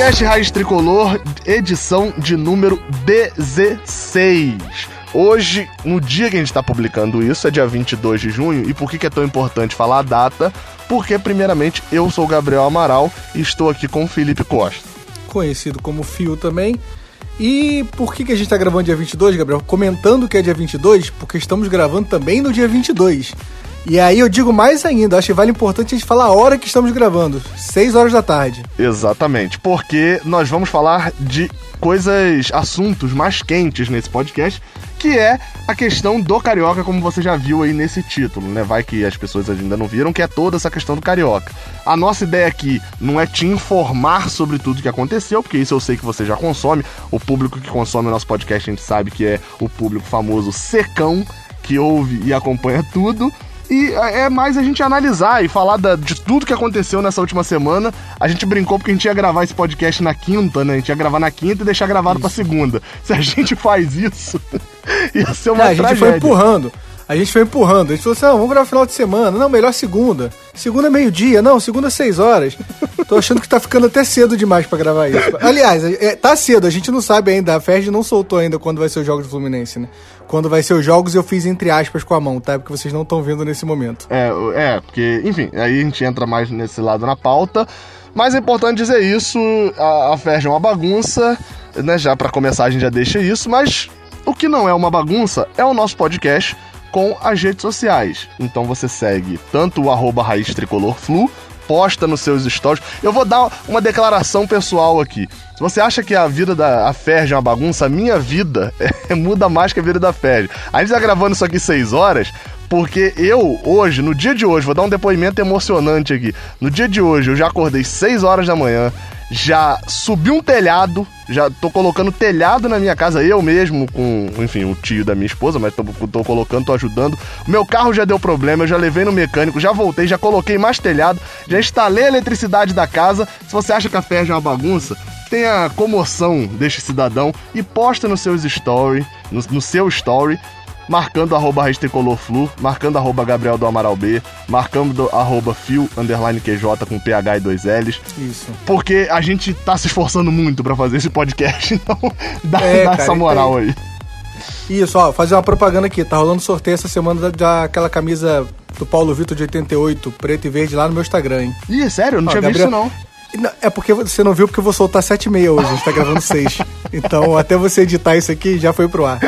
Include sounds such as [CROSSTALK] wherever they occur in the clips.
Podcast Raiz Tricolor, edição de número 16. Hoje, no dia que a gente está publicando isso, é dia 22 de junho. E por que, que é tão importante falar a data? Porque, primeiramente, eu sou o Gabriel Amaral e estou aqui com o Felipe Costa. Conhecido como Fio também. E por que, que a gente está gravando dia 22, Gabriel? Comentando que é dia 22, porque estamos gravando também no dia 22. E aí eu digo mais ainda, acho que vale importante a gente falar a hora que estamos gravando, 6 horas da tarde. Exatamente, porque nós vamos falar de coisas, assuntos mais quentes nesse podcast, que é a questão do carioca, como você já viu aí nesse título, né? Vai que as pessoas ainda não viram, que é toda essa questão do carioca. A nossa ideia aqui não é te informar sobre tudo que aconteceu, porque isso eu sei que você já consome. O público que consome o nosso podcast, a gente sabe que é o público famoso secão, que ouve e acompanha tudo. E é mais a gente analisar e falar da, de tudo que aconteceu nessa última semana. A gente brincou porque a gente ia gravar esse podcast na quinta, né? A gente ia gravar na quinta e deixar gravado isso. pra segunda. Se a gente faz isso, [LAUGHS] ia ser uma é, A gente foi empurrando. A gente foi empurrando. A gente falou assim: não, vamos gravar final de semana. Não, melhor segunda. Segunda é meio-dia. Não, segunda é seis horas. [LAUGHS] Tô achando que tá ficando até cedo demais para gravar isso. Aliás, é, tá cedo, a gente não sabe ainda. A Ferdi não soltou ainda quando vai ser o jogo do Fluminense, né? Quando vai ser os jogos, eu fiz entre aspas com a mão, tá? Porque vocês não estão vendo nesse momento. É, é, porque, enfim, aí a gente entra mais nesse lado na pauta. Mas é importante dizer isso, a, a é uma bagunça, né? Já para começar a gente já deixa isso, mas o que não é uma bagunça é o nosso podcast com as redes sociais. Então você segue tanto o arroba raiz tricolor flu, posta nos seus stories. Eu vou dar uma declaração pessoal aqui. Se você acha que a vida da Ferge é uma bagunça, a minha vida é, [LAUGHS] muda mais que a vida da Ferge. A gente tá gravando isso aqui 6 horas, porque eu, hoje, no dia de hoje, vou dar um depoimento emocionante aqui. No dia de hoje, eu já acordei 6 horas da manhã, já subi um telhado, já tô colocando telhado na minha casa, eu mesmo, com, enfim, o tio da minha esposa, mas tô, tô colocando, tô ajudando. Meu carro já deu problema, eu já levei no mecânico, já voltei, já coloquei mais telhado, já instalei a eletricidade da casa. Se você acha que a Ferja é uma bagunça, tenha a comoção deste cidadão e posta nos seus story, no, no seu story, marcando arroba Flu, marcando arroba Gabriel do Amaral B, marcando arroba Fio underline QJ com PH e dois L's. Isso. Porque a gente tá se esforçando muito para fazer esse podcast, [LAUGHS] então dá, é, dá cara, essa moral aí. Isso, ó, fazer uma propaganda aqui. Tá rolando sorteio essa semana daquela camisa do Paulo Vitor de 88, preto e verde, lá no meu Instagram, hein? Ih, sério? Não ó, tinha Gabriel... visto, não. É porque você não viu porque eu vou soltar 7 e meia hoje, a gente tá gravando 6. [LAUGHS] Então, até você editar isso aqui, já foi pro ar.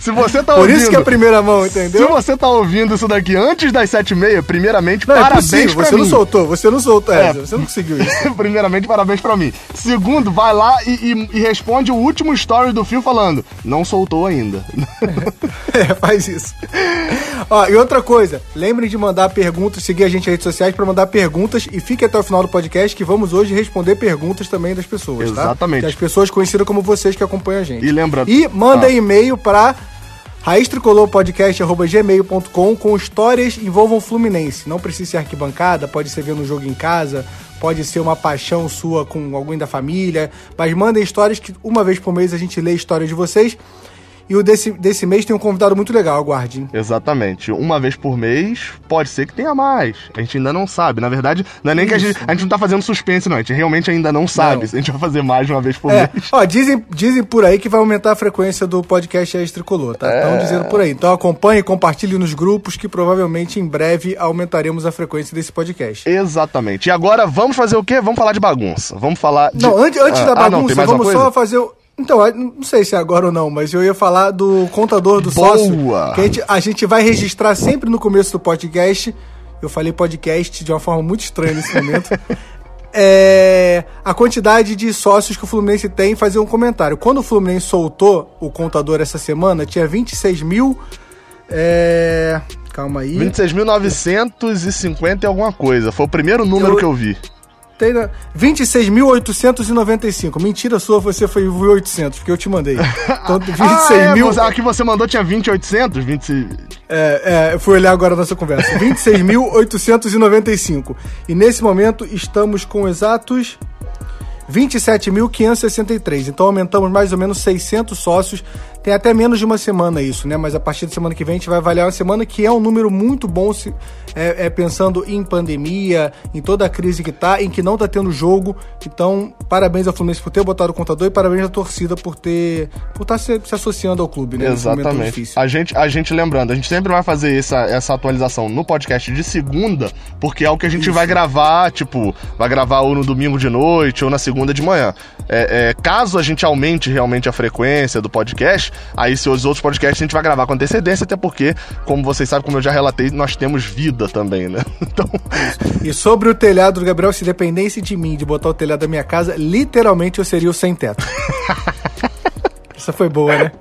Se você tá Por ouvindo. Por isso que é a primeira mão, entendeu? Se você tá ouvindo isso daqui antes das sete e meia, primeiramente, não, é parabéns é pra você mim. Você não soltou, você não soltou é. essa, você não conseguiu isso. [LAUGHS] primeiramente, parabéns pra mim. Segundo, vai lá e, e, e, responde o último story do fio falando, não soltou ainda. [LAUGHS] é, faz isso. Ó, e outra coisa, lembrem de mandar perguntas, seguir a gente nas redes sociais para mandar perguntas e fique até o final do podcast que vamos hoje responder perguntas também das pessoas, tá? Exatamente. Tá? as pessoas conhecidas como vocês que acompanham a gente. E lembrando... E manda ah. e-mail para raiztricolorpodcast.gmail.com com histórias envolvam Fluminense. Não precisa ser arquibancada, pode ser vendo um jogo em casa, pode ser uma paixão sua com alguém da família, mas mandem histórias que uma vez por mês a gente lê a história de vocês e o desse, desse mês tem um convidado muito legal, aguarde. Exatamente. Uma vez por mês, pode ser que tenha mais. A gente ainda não sabe. Na verdade, não é nem Isso. que a gente, a gente não tá fazendo suspense, não. A gente realmente ainda não sabe não. se a gente vai fazer mais de uma vez por é. mês. Ó, dizem, dizem por aí que vai aumentar a frequência do podcast Extricolor, tá? Estão é. dizendo por aí. Então acompanhe, compartilhe nos grupos que provavelmente em breve aumentaremos a frequência desse podcast. Exatamente. E agora vamos fazer o quê? Vamos falar de bagunça. Vamos falar de... Não, antes, antes ah, da bagunça, ah, não, vamos só fazer o então, não sei se é agora ou não, mas eu ia falar do contador do Boa. sócio. Que a gente, a gente vai registrar sempre no começo do podcast. Eu falei podcast de uma forma muito estranha nesse momento. [LAUGHS] é, a quantidade de sócios que o Fluminense tem fazer um comentário. Quando o Fluminense soltou o contador essa semana, tinha 26 mil. É, calma aí. 26.950 e alguma coisa. Foi o primeiro número eu, que eu vi. Tem 26.895. Mentira sua, você foi 1.800, porque eu te mandei. [LAUGHS] Então, 26 ah, é, mil. A que você mandou tinha 20.800? 20... É, é, eu fui olhar agora a nossa conversa. [LAUGHS] 26.895. E nesse momento estamos com exatos 27.563. Então aumentamos mais ou menos 600 sócios. Tem até menos de uma semana isso, né? Mas a partir da semana que vem a gente vai avaliar uma semana que é um número muito bom se, é, é pensando em pandemia, em toda a crise que tá, em que não tá tendo jogo. Então, parabéns ao Fluminense por ter botado o contador e parabéns à torcida por ter por estar tá se, se, associando ao clube, né? Exatamente. A gente, a gente lembrando, a gente sempre vai fazer essa, essa atualização no podcast de segunda, porque é o que a gente Isso. vai gravar, tipo, vai gravar ou no domingo de noite ou na segunda de manhã. É, é, caso a gente aumente realmente a frequência do podcast, aí se os outros podcasts a gente vai gravar com antecedência, até porque, como vocês sabem, como eu já relatei, nós temos vida também, né? [LAUGHS] Então... E sobre o telhado do Gabriel, se dependesse de mim de botar o telhado da minha casa, literalmente eu seria o sem teto. [LAUGHS] Essa foi boa, né?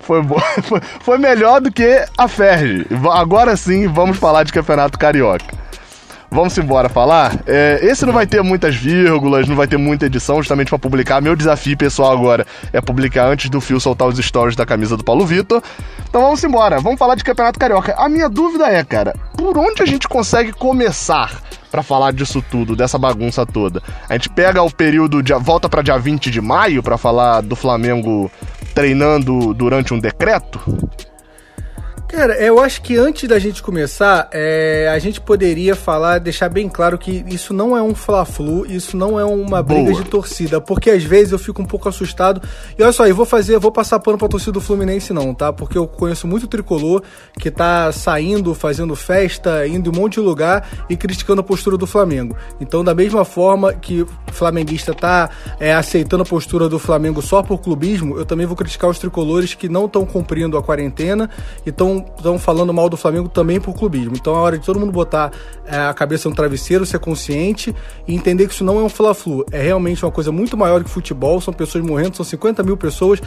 foi, boa. [LAUGHS] Foi, foi melhor do que a Ferge. Agora sim, vamos falar de Campeonato Carioca. Vamos embora falar? É, esse não vai ter muitas vírgulas, não vai ter muita edição, justamente para publicar. Meu desafio pessoal agora é publicar antes do fio soltar os stories da camisa do Paulo Vitor. Então vamos embora, vamos falar de Campeonato Carioca. A minha dúvida é, cara, por onde a gente consegue começar para falar disso tudo, dessa bagunça toda? A gente pega o período de volta para dia 20 de maio para falar do Flamengo treinando durante um decreto? Cara, eu acho que antes da gente começar, é, a gente poderia falar, deixar bem claro que isso não é um fla-flu, isso não é uma briga Boa. de torcida, porque às vezes eu fico um pouco assustado. E olha só, eu vou fazer, vou passar pano pra torcida do Fluminense não, tá? Porque eu conheço muito tricolor que tá saindo, fazendo festa, indo em um monte de lugar e criticando a postura do Flamengo. Então, da mesma forma que o flamenguista tá é, aceitando a postura do Flamengo só por clubismo, eu também vou criticar os tricolores que não estão cumprindo a quarentena e estão estão falando mal do Flamengo também por clubismo. Então é hora de todo mundo botar é, a cabeça no travesseiro, ser consciente e entender que isso não é um fla-flu. É realmente uma coisa muito maior que futebol. São pessoas morrendo, são 50 mil pessoas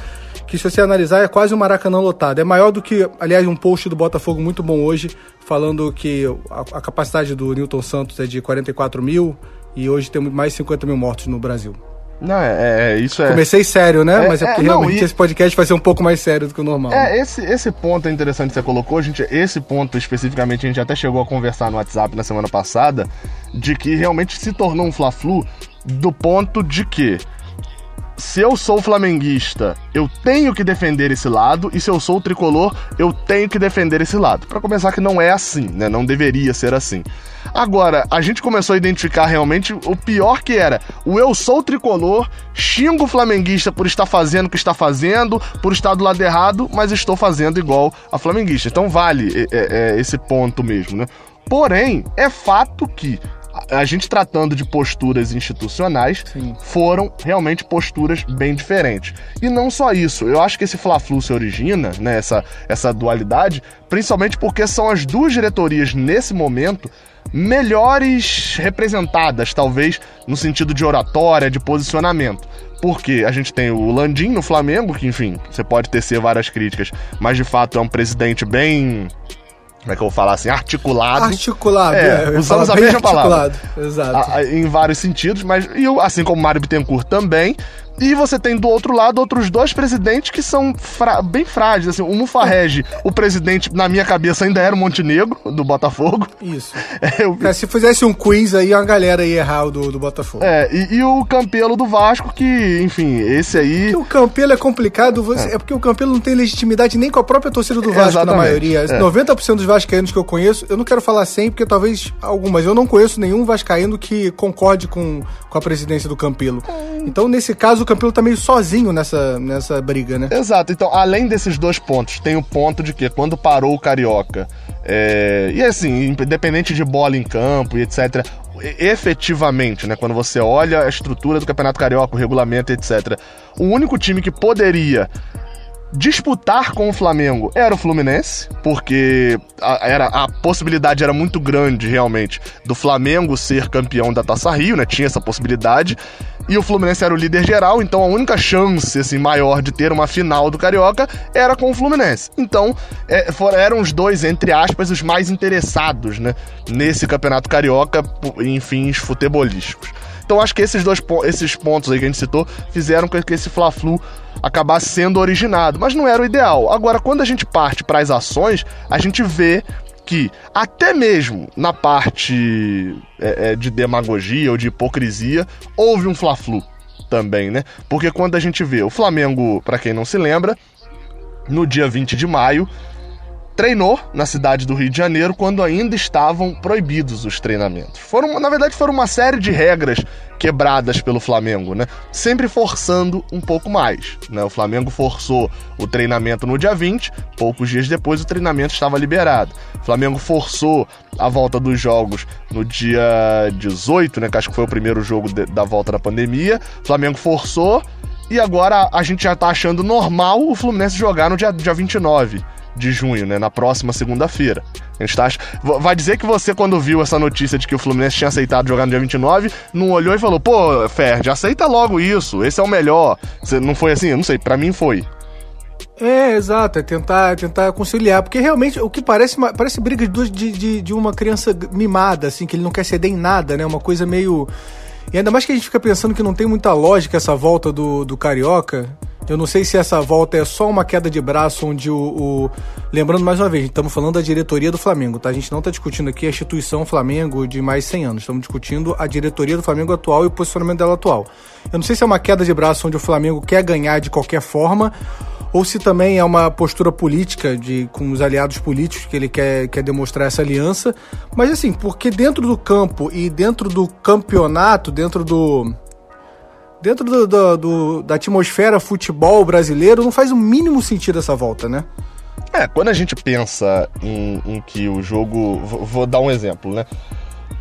que, se você analisar, é quase um Maracanã lotado. É maior do que, aliás, um post do Botafogo muito bom hoje, falando que a, a capacidade do Newton Santos é de 44 mil e hoje tem mais de 50 mil mortos no Brasil. Não, é, é, isso é. Comecei sério, né? É, Mas é porque é, realmente não, e... esse podcast vai ser um pouco mais sério do que o normal. É, né? esse, esse ponto é interessante que você colocou. A gente, esse ponto especificamente a gente até chegou a conversar no WhatsApp na semana passada, de que realmente se tornou um Fla-Flu do ponto de que se eu sou flamenguista, eu tenho que defender esse lado, e se eu sou tricolor, eu tenho que defender esse lado. Para começar que não é assim, né? Não deveria ser assim. Agora, a gente começou a identificar realmente o pior que era. O eu sou tricolor, xingo o flamenguista por estar fazendo o que está fazendo, por estar do lado errado, mas estou fazendo igual a flamenguista. Então vale é, é, é esse ponto mesmo, né? Porém, é fato que a gente tratando de posturas institucionais, Sim. foram realmente posturas bem diferentes. E não só isso, eu acho que esse Fla-Flu se origina, né, essa, essa dualidade, principalmente porque são as duas diretorias nesse momento melhores representadas, talvez, no sentido de oratória, de posicionamento. Porque a gente tem o Landim no Flamengo, que, enfim, você pode tecer várias críticas, mas de fato é um presidente bem como é que eu vou falar assim, articulado. Articulado, é. é usamos a mesma palavra. Exato. A, em vários sentidos, mas e assim como Mário Bittencourt também, e você tem do outro lado outros dois presidentes que são fra bem frágeis. Assim, o Mufarrege, o presidente, na minha cabeça, ainda era o Montenegro, do Botafogo. Isso. [LAUGHS] É, eu... é, se fizesse um quiz aí, a galera ia errar o do, do Botafogo. É, e, e, o Campelo do Vasco, que, enfim, esse aí. Porque o Campelo é complicado, você... é. é. porque o Campelo não tem legitimidade nem com a própria torcida do Vasco, Exatamente. na maioria. É. 90% dos vascaínos que eu conheço, eu não quero falar 100, porque talvez algumas, eu não conheço nenhum vascaíno que concorde com, com a presidência do Campelo. Hum. Então, nesse caso, o Campelo tá meio sozinho nessa, nessa briga, né? Exato. Então, além desses dois pontos, tem o ponto de que quando parou o Carioca, é... e assim, independente de bola em campo e etc., efetivamente, né, quando você olha a estrutura do Campeonato Carioca, o regulamento, etc., o único time que poderia disputar com o Flamengo era o Fluminense, porque a, era, a possibilidade era muito grande, realmente, do Flamengo ser campeão da Taça Rio, né? Tinha essa possibilidade. E o Fluminense era o líder geral, então a única chance assim, maior de ter uma final do Carioca era com o Fluminense. Então, é, eram os dois, entre aspas, os mais interessados né, nesse Campeonato Carioca em fins futebolísticos. Então acho que esses dois esses pontos aí que a gente citou fizeram com que esse Fla-Flu acabasse sendo originado, mas não era o ideal. Agora, quando a gente parte para as ações, a gente vê que até mesmo na parte é, é, de demagogia ou de hipocrisia houve um Fla-Flu também, né? Porque quando a gente vê o Flamengo, para quem não se lembra, no dia 20 de maio, treinou na cidade do Rio de Janeiro quando ainda estavam proibidos os treinamentos. Foram, na verdade, foram uma série de regras quebradas pelo Flamengo, né? Sempre forçando um pouco mais, né? O Flamengo forçou o treinamento no dia 20, poucos dias depois o treinamento estava liberado. O Flamengo forçou a volta dos jogos no dia 18, né, que acho que foi o primeiro jogo de, da volta da pandemia. O Flamengo forçou e agora a gente já tá achando normal o Fluminense jogar no dia, dia 29 de junho, né? Na próxima segunda-feira. A gente tá. Vai dizer que você, quando viu essa notícia de que o Fluminense tinha aceitado jogar no dia 29, não olhou e falou: pô, Ferdi, aceita logo isso, esse é o melhor. Você não foi assim? Eu não sei, para mim foi. É, exato, é tentar, tentar conciliar, porque realmente o que parece parece briga de, de, de uma criança mimada, assim, que ele não quer ceder em nada, né? Uma coisa meio. E ainda mais que a gente fica pensando que não tem muita lógica essa volta do, do Carioca. Eu não sei se essa volta é só uma queda de braço onde o, o... Lembrando mais uma vez, estamos falando da diretoria do Flamengo, tá? A gente não está discutindo aqui a instituição Flamengo de mais 100 anos. Estamos discutindo a diretoria do Flamengo atual e o posicionamento dela atual. Eu não sei se é uma queda de braço onde o Flamengo quer ganhar de qualquer forma ou se também é uma postura política de com os aliados políticos que ele quer, quer demonstrar essa aliança. Mas assim, porque dentro do campo e dentro do campeonato, dentro do dentro do, do, do, da atmosfera futebol brasileiro, não faz o mínimo sentido essa volta, né? É, quando a gente pensa em, em que o jogo. Vou, dar um exemplo, né?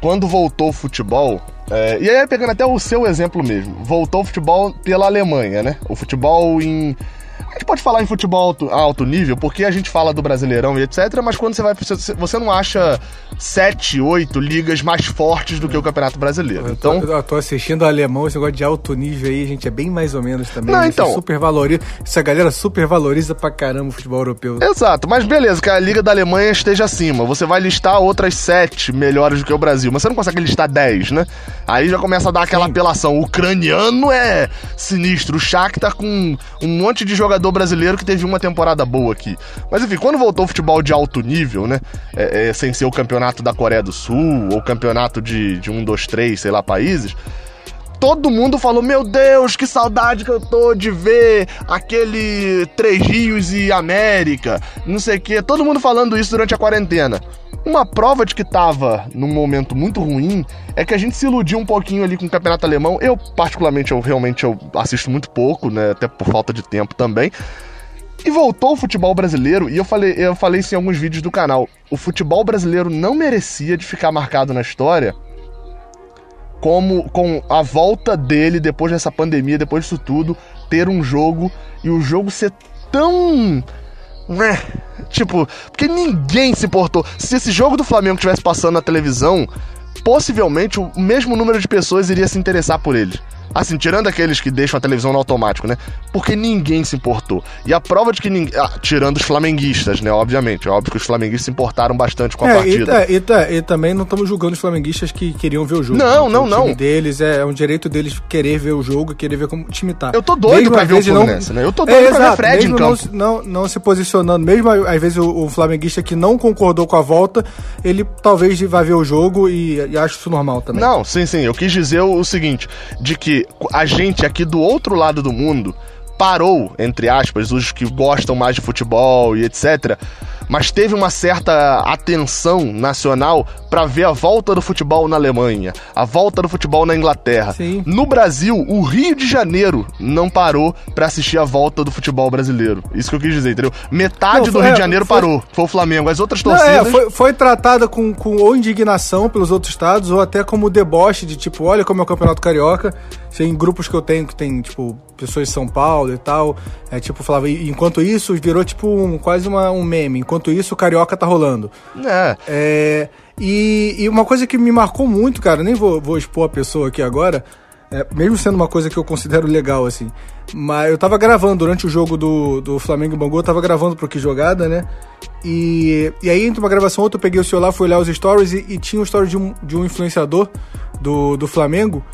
Quando voltou o futebol. É, e aí, pegando até o seu exemplo mesmo, voltou o futebol pela Alemanha, né? O futebol em a gente pode falar em futebol alto, alto nível, porque a gente fala do Brasileirão e etc, mas quando você vai. Você não acha sete, oito ligas mais fortes do que o Campeonato Brasileiro. Eu tô, então. Eu tô assistindo o alemão, esse negócio de alto nível aí, gente, é bem mais ou menos também. Não, então. Super valoriza, essa galera super valoriza pra caramba o futebol europeu. Exato, mas beleza, que a Liga da Alemanha esteja acima. Você vai listar outras sete melhores do que o Brasil, mas você não consegue listar dez, né? Aí já começa a dar aquela Sim. apelação. O ucraniano é sinistro. O Shakhtar com um monte de jogador brasileiro que teve uma temporada boa aqui. Mas enfim, quando voltou o futebol de alto nível, né? É, é, sem ser o campeonato da Coreia do Sul ou campeonato de, de um, dois, três, sei lá, países todo mundo falou: Meu Deus, que saudade que eu tô de ver aquele Três Rios e América, não sei o que. Todo mundo falando isso durante a quarentena. Uma prova de que tava num momento muito ruim é que a gente se iludiu um pouquinho ali com o campeonato alemão. Eu, particularmente, eu realmente eu assisto muito pouco, né? Até por falta de tempo também. E voltou o futebol brasileiro, e eu falei, eu falei isso em alguns vídeos do canal. O futebol brasileiro não merecia de ficar marcado na história como com a volta dele depois dessa pandemia, depois disso tudo, ter um jogo e o jogo ser tão né? Tipo, porque ninguém se importou. Se esse jogo do Flamengo estivesse passando na televisão, possivelmente o mesmo número de pessoas iria se interessar por ele. Assim, tirando aqueles que deixam a televisão no automático, né? Porque ninguém se importou. E a prova de que ninguém. Ah, tirando os flamenguistas, né? Obviamente. É óbvio que os flamenguistas se importaram bastante com a é, partida. E, e, e, também não estamos julgando os flamenguistas que queriam ver o jogo. Não, não, não. O deles é, é, um direito deles querer ver o jogo, querer ver como o time tá. Eu tô doido mesmo pra ver o Fluminense, não... né? Eu tô doido é, pra exato, ver Fred em campo. Não, não, não, se posicionando, mesmo às vezes o, o, flamenguista que não concordou com a volta, ele talvez vá ver o jogo e, e acho isso normal também. Não, sim, sim. Eu quis dizer o, o seguinte, de que a gente aqui do outro lado do mundo parou, entre aspas, os que gostam mais de futebol e etc. Mas teve uma certa atenção nacional para ver a volta do futebol na Alemanha, a volta do futebol na Inglaterra. Sim. No Brasil, o Rio de Janeiro não parou para assistir a volta do futebol brasileiro. Isso que eu quis dizer, entendeu? Metade não, do Rio de Janeiro foi, parou, foi o Flamengo. As outras torcidas. Não, é, foi, foi, tratada com, com ou indignação pelos outros estados, ou até como deboche de tipo, olha como é o Campeonato Carioca. Tem grupos que eu tenho que tem, tipo, pessoas de São Paulo e tal. É tipo, falava, enquanto isso, virou tipo um, quase uma, um meme. Enquanto isso, o Carioca tá rolando. É. é e, e, uma coisa que me marcou muito, cara, nem vou, vou expor a pessoa aqui agora, é, mesmo sendo uma coisa que eu considero legal, assim. Mas eu tava gravando durante o jogo do, do Flamengo e Bangu, eu tava gravando pro Que Jogada, né? E, e aí, entre uma gravação e outra, eu peguei o celular, fui olhar os stories e, e tinha um story de um, de um influenciador do, do Flamengo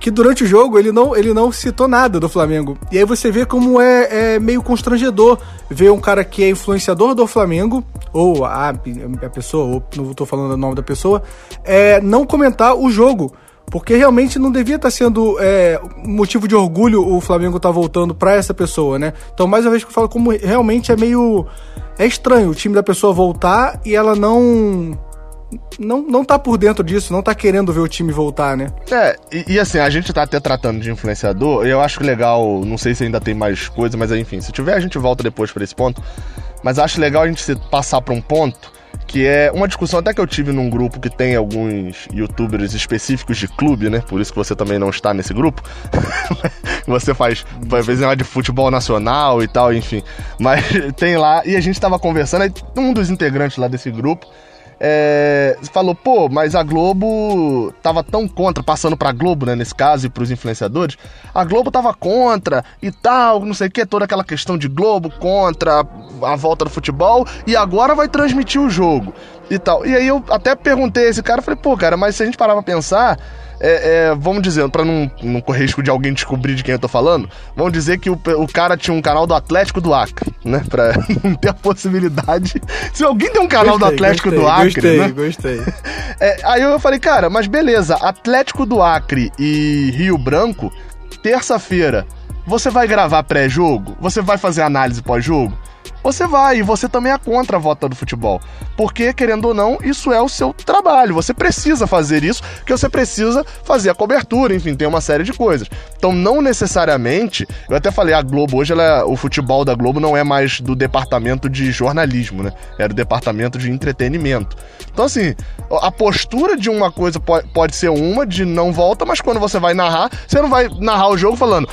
que durante o jogo ele não, ele não citou nada do Flamengo. E aí você vê como é, é meio constrangedor ver um cara que é influenciador do Flamengo, ou a, a pessoa, ou não estou falando o nome da pessoa, é, não comentar o jogo. Porque realmente não devia estar sendo é, motivo de orgulho o Flamengo estar tá voltando para essa pessoa, né? Então, mais uma vez que eu falo, como realmente é meio. É estranho o time da pessoa voltar e ela não não, não tá por dentro disso, não tá querendo ver o time voltar, né? É, e, e, assim, a gente tá até tratando de influenciador, eu acho legal, não sei se ainda tem mais coisa, mas enfim, se tiver a gente volta depois para esse ponto. Mas acho legal a gente passar para um ponto que é uma discussão até que eu tive num grupo que tem alguns youtubers específicos de clube, né? Por isso que você também não está nesse grupo. [LAUGHS] você faz, às vezes, de futebol nacional e tal, enfim. Mas [LAUGHS] tem lá, e a gente tava conversando, um dos integrantes lá desse grupo é, falou, pô, mas a Globo tava tão contra, passando pra Globo, né, nesse caso, e pros influenciadores, a Globo tava contra e tal, não sei o que, toda aquela questão de Globo contra a volta do futebol, e agora vai transmitir o jogo e tal. E aí eu até perguntei a esse cara, falei, pô, cara, mas se a gente parar pra pensar, é, é, vamos dizer, para não, não correr risco de alguém descobrir de quem eu tô falando, vamos dizer que o, o cara tinha um canal do Atlético do Acre, né? Pra [LAUGHS] não ter a possibilidade. Se alguém tem um canal gostei, do Atlético gostei, do Acre. Gostei, né? gostei. [LAUGHS] É, aí eu falei, cara, mas beleza, Atlético do Acre e Rio Branco, terça-feira, você vai gravar pré-jogo? Você vai fazer análise pós-jogo? Você vai. E você também é contra a volta do futebol. Porque, querendo ou não, isso é o seu trabalho. Você precisa fazer isso, porque você precisa fazer a cobertura, enfim, tem uma série de coisas. Então, não necessariamente. Eu até falei, a Globo hoje, ela, o futebol da Globo não é mais do departamento de jornalismo, né? É do departamento de entretenimento. Então, assim, a postura de uma coisa pode ser uma, de não volta, mas quando você vai narrar, você não vai narrar o jogo falando.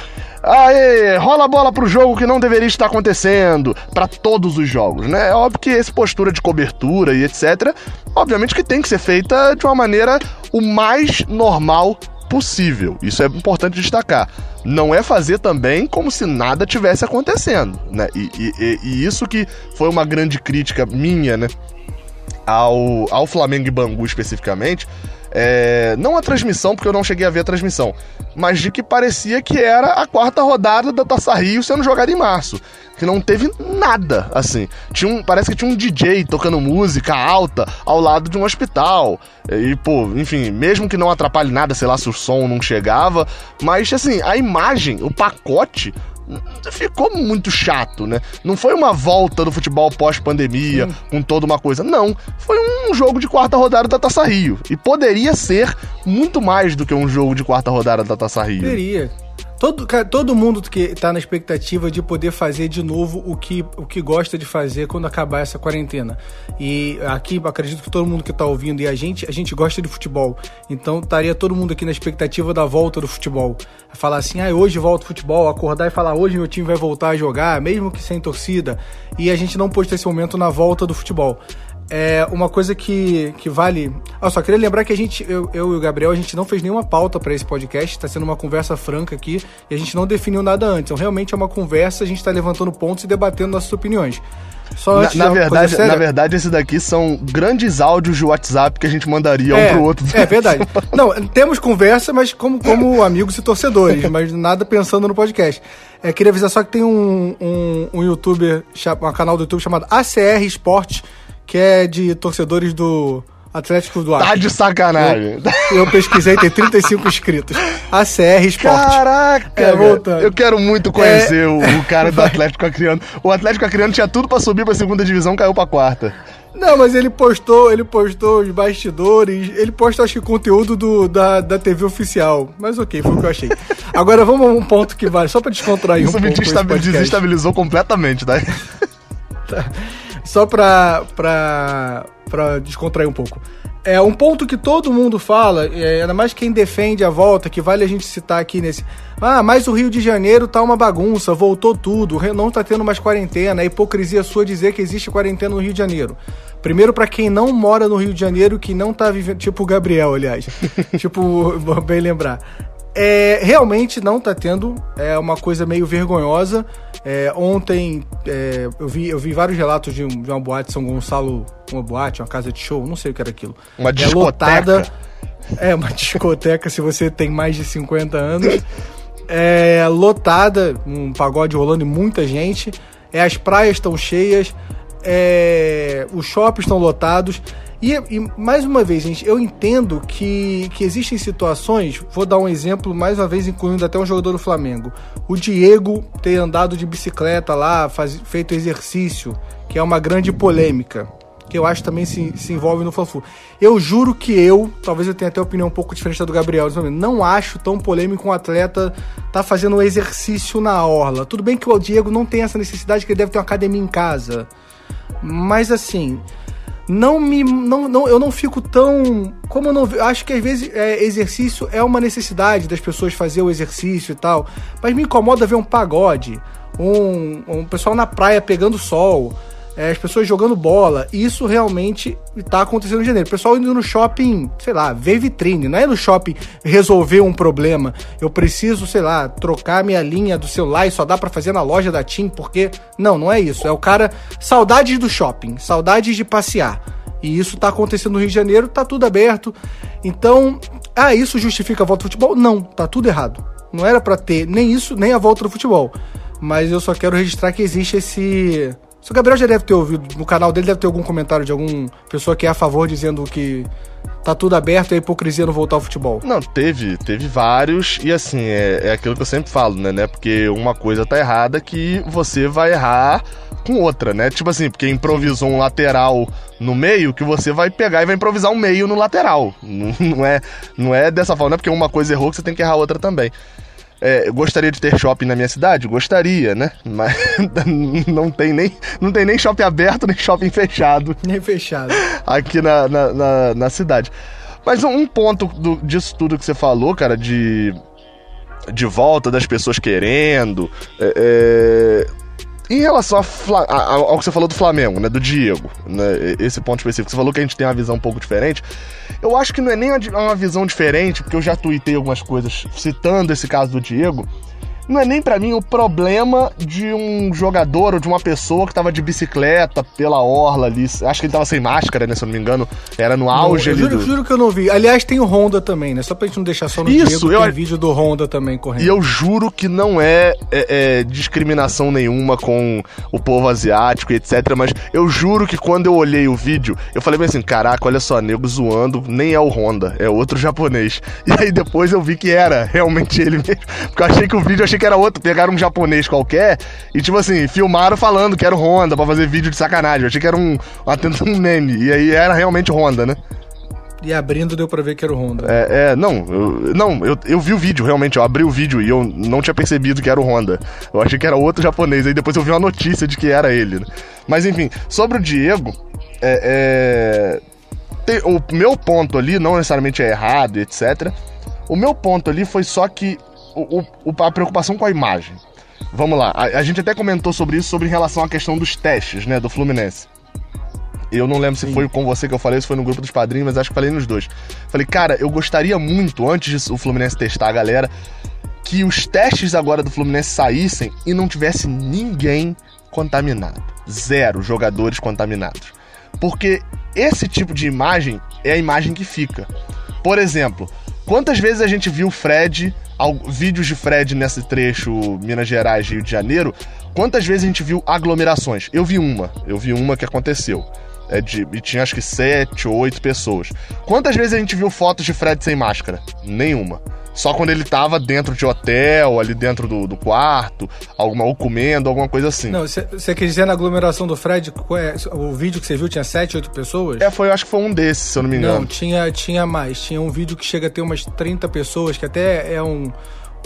Aê, rola a bola pro jogo que não deveria estar acontecendo, para todos os jogos, né? É óbvio que essa postura de cobertura e etc, obviamente que tem que ser feita de uma maneira o mais normal possível. Isso é importante destacar. Não é fazer também como se nada tivesse acontecendo, né? E, e, e isso que foi uma grande crítica minha, né? Ao, ao Flamengo e Bangu especificamente, é, não a transmissão, porque eu não cheguei a ver a transmissão, mas de que parecia que era a quarta rodada da Taça Rio sendo jogada em março. Que não teve nada, assim. Tinha um, parece que tinha um DJ tocando música alta ao lado de um hospital. E, pô, enfim, mesmo que não atrapalhe nada, sei lá, se o som não chegava. Mas, assim, a imagem, o pacote ficou muito chato, né? Não foi uma volta do futebol pós-pandemia, com toda uma coisa. Não. Foi um jogo de quarta rodada da Taça Rio. E poderia ser muito mais do que um jogo de quarta rodada da Taça Rio. Poderia. Todo, todo mundo que tá na expectativa de poder fazer de novo o que, o que gosta de fazer quando acabar essa quarentena. E aqui, acredito que todo mundo que tá ouvindo e a gente, a gente gosta de futebol. Então estaria todo mundo aqui na expectativa da volta do futebol. Falar assim, ah, hoje volta o futebol, acordar e falar, hoje meu time vai voltar a jogar, mesmo que sem torcida. E a gente não pôde ter esse momento na volta do futebol é uma coisa que, que vale. Ah, só queria lembrar que a gente, eu, eu e o Gabriel, a gente não fez nenhuma pauta para esse podcast, está sendo uma conversa franca aqui e a gente não definiu nada antes. Então, realmente é uma conversa, a gente está levantando pontos e debatendo nossas opiniões. Só na, na verdade, na verdade, esses daqui são grandes áudios de WhatsApp que a gente mandaria é, um pro outro. É verdade. não, temos conversa, mas como, como amigos e torcedores, mas nada pensando no podcast. É, queria avisar só que tem um, um, um youtuber, um canal do YouTube chamado ACR Esportes que é de torcedores do Atlético do Acre. Tá de sacanagem. Eu, eu pesquisei, tem 35 inscritos. ACR Esporte. Caraca! É, voltando. Eu quero muito conhecer é... o, o, cara do [LAUGHS] Atlético Acreano. O Atlético Acreano tinha tudo para subir pra segunda divisão, caiu pra quarta. Não, mas ele postou, ele postou os bastidores, ele posta, acho que, conteúdo do, da, da TV oficial. Mas ok, foi o que eu achei. Agora vamos a um ponto que vale, só pra descontrair Isso um pouco. Isso me desestabilizou completamente, né? Tá. [LAUGHS] Só pra, pra, pra descontrair um pouco. É um ponto que todo mundo fala, é, ainda mais quem defende a volta, que vale a gente citar aqui nesse. Ah, mas o Rio de Janeiro tá uma bagunça, voltou tudo, não tá tendo mais quarentena, é hipocrisia sua dizer que existe quarentena no Rio de Janeiro. Primeiro, para quem não mora no Rio de Janeiro, que não tá vivendo. Tipo o Gabriel, aliás. [LAUGHS] tipo, bem lembrar. É, realmente não tá tendo. É uma coisa meio vergonhosa. É, ontem é, eu, vi, eu vi vários relatos de, um, de uma boate São Gonçalo, uma boate, uma casa de show, não sei o que era aquilo. Uma é discoteca. lotada. É, uma [LAUGHS] discoteca se você tem mais de 50 anos. É lotada, um pagode rolando e muita gente. É, as praias estão cheias. É, os shoppings estão lotados. E, e, mais uma vez, gente, eu entendo que, que existem situações, vou dar um exemplo, mais uma vez incluindo até um jogador do Flamengo. O Diego ter andado de bicicleta lá, faz, feito exercício, que é uma grande polêmica que eu acho também se, se envolve no Fla-Flu. Eu juro que eu, talvez eu tenha até opinião um pouco diferente da do Gabriel, não acho tão polêmico um atleta tá fazendo um exercício na orla. Tudo bem que o Diego não tem essa necessidade, que ele deve ter uma academia em casa. Mas assim, não me. Não, não, eu não fico tão. Como eu não. Acho que às vezes é, exercício é uma necessidade das pessoas fazer o exercício e tal. Mas me incomoda ver um pagode, um, um pessoal na praia pegando sol é, as pessoas jogando bola. Isso realmente está acontecendo em janeiro. O pessoal indo no shopping, sei lá, ver vitrine. Não é no shopping resolver um problema. Eu preciso, sei lá, trocar minha linha do celular e só dá para fazer na loja da TIM, porque. Não, não é isso. É o cara. Saudades do shopping, saudades de passear. E isso tá acontecendo no Rio de Janeiro, tá tudo aberto. Então, ah, isso justifica a volta do futebol? Não, tá tudo errado. Não era para ter nem isso, nem a volta do futebol. Mas eu só quero registrar que existe esse o Gabriel já deve ter ouvido, no canal dele deve ter algum comentário de alguma pessoa que é a favor dizendo que tá tudo aberto e a hipocrisia não voltar ao futebol. Não, teve, teve vários, e assim, é, é aquilo que eu sempre falo, né, né? Porque uma coisa tá errada que você vai errar com outra, né? Tipo assim, porque improvisou um lateral no meio, que você vai pegar e vai improvisar um meio no lateral. Não, [LAUGHS] não é, não é dessa forma, não é porque uma coisa errou que você tem que errar outra também. É, gostaria de ter shopping na minha cidade? Gostaria, né? Mas [LAUGHS] não tem nem, não tem nem shopping aberto, nem shopping fechado. Nem fechado. Aqui na, na, na, na cidade. Mas um ponto do, disso tudo que você falou, cara, de, de volta das pessoas querendo. É, é em relação a, a, ao que você falou do Flamengo, né, do Diego, né, esse ponto específico, você falou que a gente tem uma visão um pouco diferente. Eu acho que não é nem uma visão diferente, porque eu já tuitei algumas coisas citando esse caso do Diego não é nem para mim o problema de um jogador ou de uma pessoa que tava de bicicleta pela orla ali. Acho que ele tava sem máscara, né? Se eu não me engano. Era no auge não, eu juro, do... juro, que eu não vi. Aliás, tem o Honda também, né? Só pra gente não deixar só no Isso, Diego, eu... tem vídeo do Honda também correndo. E eu juro que não é, é, é, discriminação nenhuma com o povo asiático e etc. Mas eu juro que quando eu olhei o vídeo, eu falei bem assim: caraca, olha só, nego zoando, nem é o Honda, é outro japonês. [LAUGHS] E aí depois eu vi que era realmente ele mesmo. Porque eu achei que o vídeo, achei que era outro. Pegaram um japonês qualquer e, tipo assim, filmaram falando que era o Honda pra fazer vídeo de sacanagem. Eu achei que era um, um, um meme. E aí era realmente Honda, né? E abrindo deu pra ver que era o Honda. É, é não, eu, não, eu, eu vi o vídeo, realmente, eu abri o vídeo e eu não tinha percebido que era o Honda. Eu achei que era outro japonês, aí depois eu vi uma notícia de que era ele. Né? Mas enfim, sobre o Diego, é, é, tem, o meu ponto ali não necessariamente é errado, etc. O meu ponto ali foi só que o, o, a preocupação com a imagem. Vamos lá, a, a, gente até comentou sobre isso, sobre em relação à questão dos testes, né, do Fluminense. Eu não lembro se Sim. foi com você que eu falei, se foi no grupo dos padrinhos, mas acho que falei nos dois. Falei, cara, eu gostaria muito, antes do Fluminense testar a galera, que os testes agora do Fluminense saíssem e não tivesse ninguém contaminado. Zero jogadores contaminados. Porque esse tipo de imagem é a imagem que fica. Por exemplo, quantas vezes a gente viu Fred vídeos de Fred nesse trecho Minas Gerais, Rio de Janeiro, quantas vezes a gente viu aglomerações? Eu vi uma, eu vi uma que aconteceu. É de, e tinha acho que sete ou oito pessoas. Quantas vezes a gente viu fotos de Fred sem máscara? Nenhuma. Só quando ele tava dentro de hotel, ali dentro do, do quarto, alguma, ou comendo, alguma coisa assim. Não, você quer dizer na aglomeração do Fred, é, o vídeo que você viu tinha 7, 8 pessoas? É, foi, acho que foi um desses, se eu não me engano. Não, tinha, tinha mais. Tinha um vídeo que chega a ter umas 30 pessoas, que até é um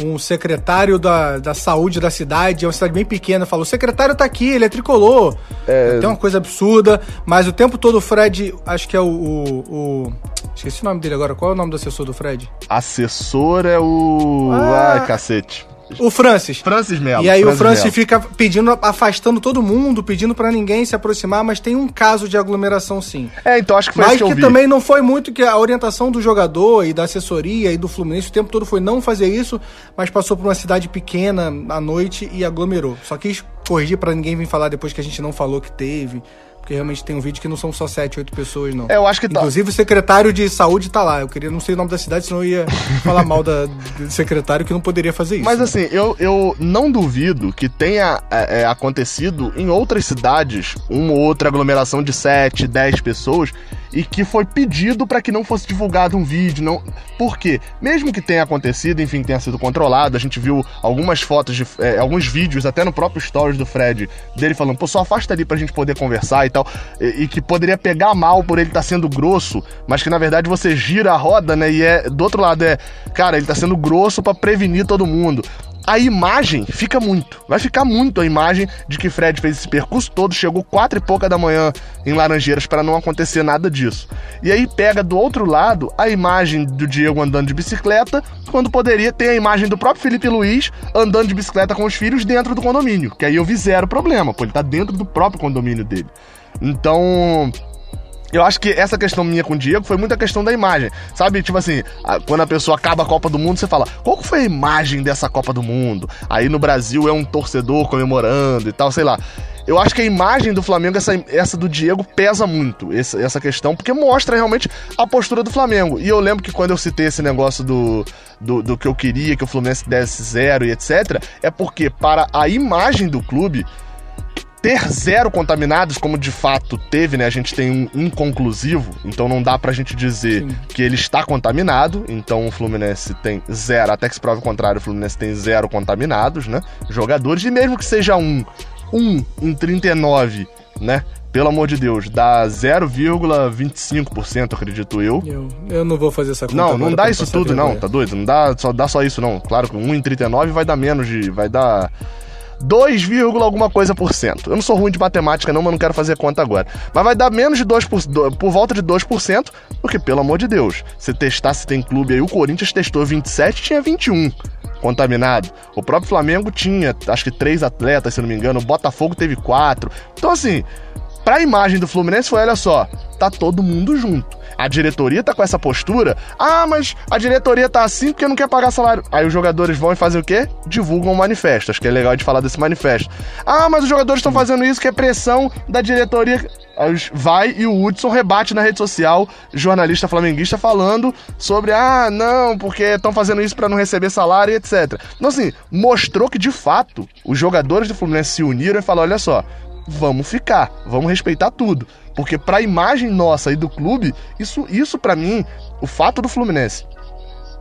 um secretário da, da saúde da cidade, é uma cidade bem pequena, falou: o secretário tá aqui, ele é tricolor. É... Tem uma coisa absurda, mas o tempo todo o Fred, acho que é o, o, o. Esqueci o nome dele agora. Qual é o nome do assessor do Fred? Assessor é o. Ah, Ai, cacete. O Francis. Francis Melo. E aí Francis o Francis Mello. fica pedindo, afastando todo mundo, pedindo para ninguém se aproximar, mas tem um caso de aglomeração sim. É, então acho que foi Mas que, que também não foi muito que a orientação do jogador e da assessoria e do Fluminense o tempo todo foi não fazer isso, mas passou por uma cidade pequena à noite e aglomerou. Só quis corrigir para ninguém vir falar depois que a gente não falou que teve. Porque realmente tem um vídeo que não são só 7, 8 pessoas, não. É, eu acho que tá. Inclusive o secretário de saúde tá lá. Eu queria, não sei o nome da cidade, senão eu ia [LAUGHS] falar mal da, do secretário que não poderia fazer isso. Mas né? assim, eu, eu não duvido que tenha é, é, acontecido em outras cidades uma ou outra aglomeração de 7, 10 pessoas e que foi pedido para que não fosse divulgado um vídeo, não. Por quê? Mesmo que tenha acontecido, enfim, tenha sido controlado, a gente viu algumas fotos de é, alguns vídeos até no próprio stories do Fred dele falando, pô, só afasta ali pra gente poder conversar e tal, e, e que poderia pegar mal por ele estar tá sendo grosso, mas que na verdade você gira a roda, né? E é do outro lado é, cara, ele tá sendo grosso para prevenir todo mundo a imagem fica muito. Vai ficar muito a imagem de que Fred fez esse percurso todo, chegou quatro e pouca da manhã em Laranjeiras para não acontecer nada disso. E aí pega do outro lado a imagem do Diego andando de bicicleta, quando poderia ter a imagem do próprio Felipe Luiz andando de bicicleta com os filhos dentro do condomínio. Que aí eu vi zero problema, pô, ele tá dentro do próprio condomínio dele. Então, eu acho que essa questão minha com o Diego foi muita questão da imagem. Sabe, tipo assim, quando a pessoa acaba a Copa do Mundo, você fala, qual foi a imagem dessa Copa do Mundo? Aí no Brasil é um torcedor comemorando e tal, sei lá. Eu acho que a imagem do Flamengo, essa, essa do Diego, pesa muito, essa, essa questão, porque mostra realmente a postura do Flamengo. E eu lembro que quando eu citei esse negócio do, do, do que eu queria, que o Fluminense desse zero e etc., é porque para a imagem do clube ter zero contaminados, como de fato teve, né? A gente tem um inconclusivo, então não dá pra gente dizer Sim. que ele está contaminado. Então o Fluminense tem zero, até que se prove o contrário, o Fluminense tem zero contaminados, né? Jogadores, e mesmo que seja um, um em 39, né? Pelo amor de Deus, dá 0,25%, acredito eu. eu. Eu não vou fazer essa conta. Não, não dá isso tudo, não, tá doido? Não dá só, dá só isso, não. Claro que 1 em 39 vai dar menos de. Vai dar 2, alguma coisa por cento. Eu não sou ruim de matemática não, mas não quero fazer conta agora. Mas vai dar menos de 2%, por, por volta de 2%, porque, pelo amor de Deus, se testar se tem clube aí, o Corinthians testou 27 tinha 21 contaminado. O próprio Flamengo tinha, acho que três atletas, se não me engano. O Botafogo teve quatro. Então, assim, pra imagem do Fluminense foi, olha só, tá todo mundo junto. A diretoria tá com essa postura. Ah, mas a diretoria tá assim porque não quer pagar salário. Aí os jogadores vão e fazem o quê? Divulgam um manifesto. Acho que é legal de falar desse manifesto. Ah, mas os jogadores estão fazendo isso que é pressão da diretoria. Vai e o Hudson rebate na rede social, jornalista flamenguista falando sobre ah, não, porque estão fazendo isso para não receber salário e etc. Então assim, mostrou que de fato os jogadores do Fluminense se uniram e falaram, olha só, vamos ficar, vamos respeitar tudo. Porque pra imagem nossa e do clube, isso, isso para mim, o fato do Fluminense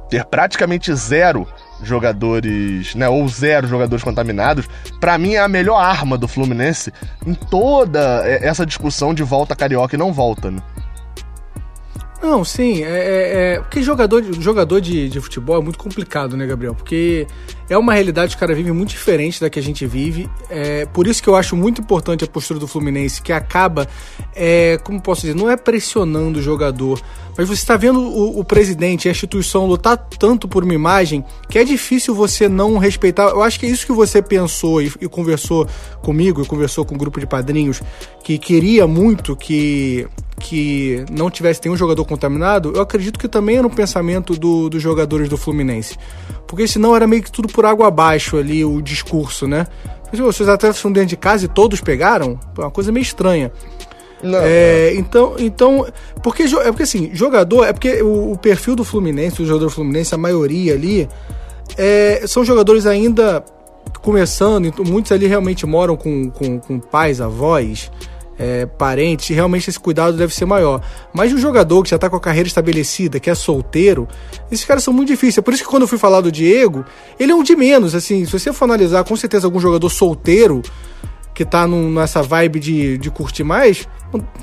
ter praticamente zero jogadores, né, ou zero jogadores contaminados, para mim é a melhor arma do Fluminense em toda essa discussão de volta carioca e não volta, né? Não, sim, é, é, é, porque jogador, jogador de, de futebol é muito complicado, né, Gabriel? Porque é uma realidade que o cara vive muito diferente da que a gente vive. É, por isso que eu acho muito importante a postura do Fluminense, que acaba, é, como posso dizer, não é pressionando o jogador, mas você está vendo o, o presidente e a instituição lutar tanto por uma imagem que é difícil você não respeitar. Eu acho que é isso que você pensou e, e conversou comigo, e conversou com o um grupo de padrinhos, que queria muito que que não tivesse nenhum jogador contaminado, eu acredito que também era um pensamento do, dos jogadores do Fluminense. Porque senão era meio que tudo por água abaixo ali o discurso, né? Se os atletas estão dentro de casa e todos pegaram, é uma coisa meio estranha. Não, é, não. Então, então porque, é porque assim, jogador, é porque o, o perfil do Fluminense, o jogador do Fluminense, a maioria ali, é, são jogadores ainda começando, então muitos ali realmente moram com, com, com pais, avós, é, parentes, realmente esse cuidado deve ser maior. Mas o jogador que já está com a carreira estabelecida, que é solteiro, esses caras são muito difíceis. É por isso que quando eu fui falar do Diego, ele é um de menos. Assim, se você for analisar, com certeza algum jogador solteiro que tá num, nessa vibe de, de curtir mais,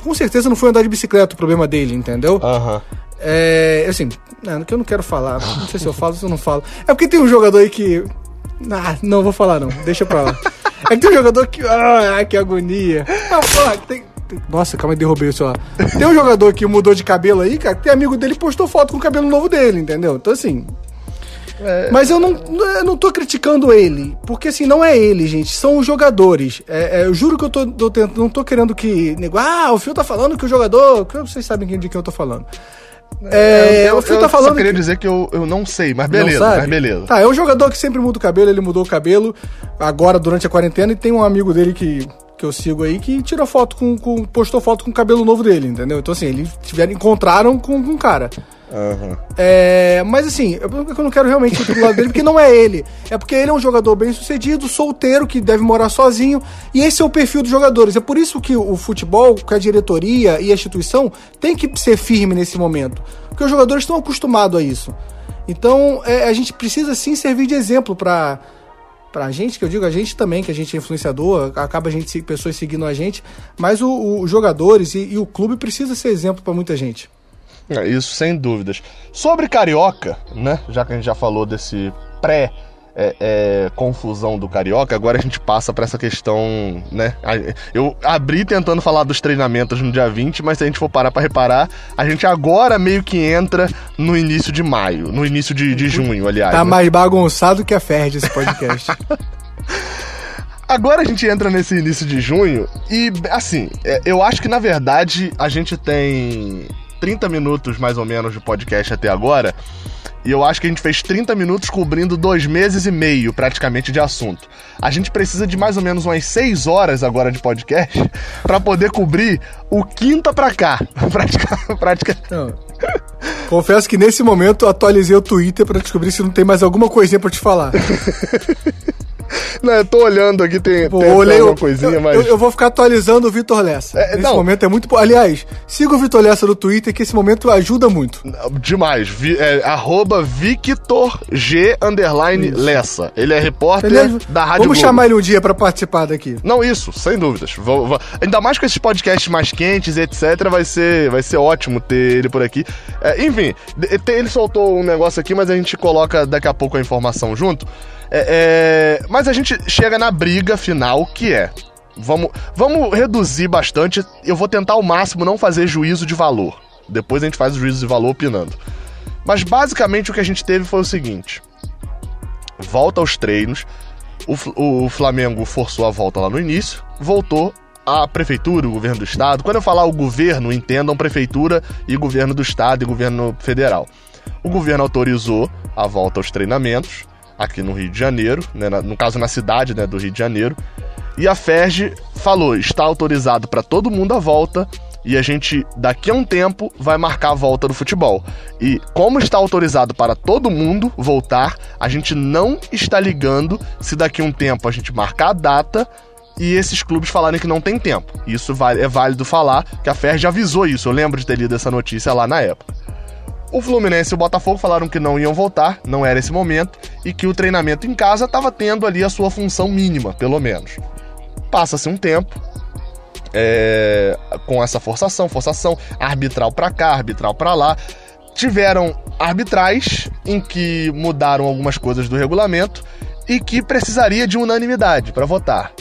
com certeza não foi andar de bicicleta o problema dele, entendeu? Aham. Uhum. É, assim, não, que eu não quero falar. Não sei se eu falo, se eu não falo. É porque tem um jogador aí que. Ah, não vou falar não, deixa pra lá. É [LAUGHS] que tem um jogador que. Ah, que agonia. Ah, porra, tem. Nossa, calma aí, derrubei o celular. Tem um jogador que mudou de cabelo aí, cara, tem amigo dele postou foto com o cabelo novo dele, entendeu? Então assim. É... Mas eu não, eu não tô criticando ele, porque assim, não é ele, gente, são os jogadores. É, é, eu juro que eu tô, tô tentando, não tô querendo que. Ah, o Fio tá falando que o jogador. Vocês sabem de quem eu tô falando. É, eu, o Fio tá falando. Eu queria que... dizer que eu, eu não sei, mas beleza, mas beleza. Tá, é um jogador que sempre muda o cabelo, ele mudou o cabelo agora durante a quarentena e tem um amigo dele que que eu sigo aí que tirou foto com, com postou foto com o cabelo novo dele, entendeu? Então assim, eles tiveram encontraram com, com um cara. Uhum. É, mas assim, eu, eu não quero realmente ir pro lado dele, porque não é ele. É porque ele é um jogador bem sucedido, solteiro, que deve morar sozinho. E esse é o perfil dos jogadores. É por isso que o futebol, que a diretoria e a instituição tem que ser firme nesse momento. Porque os jogadores estão acostumados a isso. Então, é, a gente precisa sim servir de exemplo para pra gente, que eu digo a gente também, que a gente é influenciador, acaba a gente pessoas seguindo a gente, mas os jogadores e, e, o clube precisa ser exemplo para muita gente. É, isso sem dúvidas. Sobre Carioca, né? Já que a gente já falou desse pré é, é, confusão do Carioca, agora a gente passa para essa questão, né? Eu abri tentando falar dos treinamentos no dia 20, mas se a gente for parar para reparar, a gente agora meio que entra no início de maio, no início de, de junho, aliás. Tá né? mais bagunçado que a Ferd esse podcast. [LAUGHS] Agora a gente entra nesse início de junho e, assim, é, eu acho que na verdade a gente tem 30 minutos mais ou menos de podcast até agora. E eu acho que a gente fez 30 minutos cobrindo dois meses e meio, praticamente, de assunto. A gente precisa de mais ou menos umas 6 horas agora de podcast [LAUGHS] para poder cobrir o quinta pra cá. [LAUGHS] Prática, prática. Confesso que nesse momento atualizei o Twitter para descobrir se não tem mais alguma coisinha para te falar. [LAUGHS] Não, eu tô olhando aqui, tem, Pô, tem olhei, alguma coisinha, eu, mas. Eu, eu, vou ficar atualizando o Vitor Lessa. É, Nesse não. momento é muito. Aliás, siga o Vitor Lessa no Twitter, que esse momento ajuda muito. Demais. Vi, é, arroba Victor G underline Lessa. Ele é repórter Aliás, da Rádio Vamos Globo. chamar ele um dia para participar daqui. Não, isso, sem dúvidas. Vou, vou, ainda mais com esses podcasts mais quentes, etc., vai ser, vai ser ótimo ter ele por aqui. É, enfim, ele soltou um negócio aqui, mas a gente coloca daqui a pouco a informação junto. É, é, mas a gente chega na briga final, que é. Vamos, vamos reduzir bastante. Eu vou tentar ao máximo não fazer juízo de valor. Depois a gente faz o juízo de valor opinando. Mas basicamente o que a gente teve foi o seguinte: volta aos treinos. O, o Flamengo forçou a volta lá no início, voltou a prefeitura, o governo do estado. Quando eu falar o governo, entendam prefeitura e governo do estado e governo federal. O governo autorizou a volta aos treinamentos aqui no Rio de Janeiro, né, no caso na cidade né, do Rio de Janeiro. E a FERJ falou: está autorizado para todo mundo a volta e a gente, daqui a um tempo, vai marcar a volta do futebol. E como está autorizado para todo mundo voltar, a gente não está ligando se daqui a um tempo a gente marcar a data e esses clubes falarem que não tem tempo. Isso é válido falar, que a FERJ avisou isso. Eu lembro de ter lido essa notícia lá na época. O Fluminense e o Botafogo falaram que não iam voltar, não era esse momento, e que o treinamento em casa estava tendo ali a sua função mínima, pelo menos. Passa-se um tempo, é, com essa forçação, forçação, arbitral para cá, arbitral para lá. Tiveram arbitrais em que mudaram algumas coisas do regulamento e que precisaria de unanimidade para votar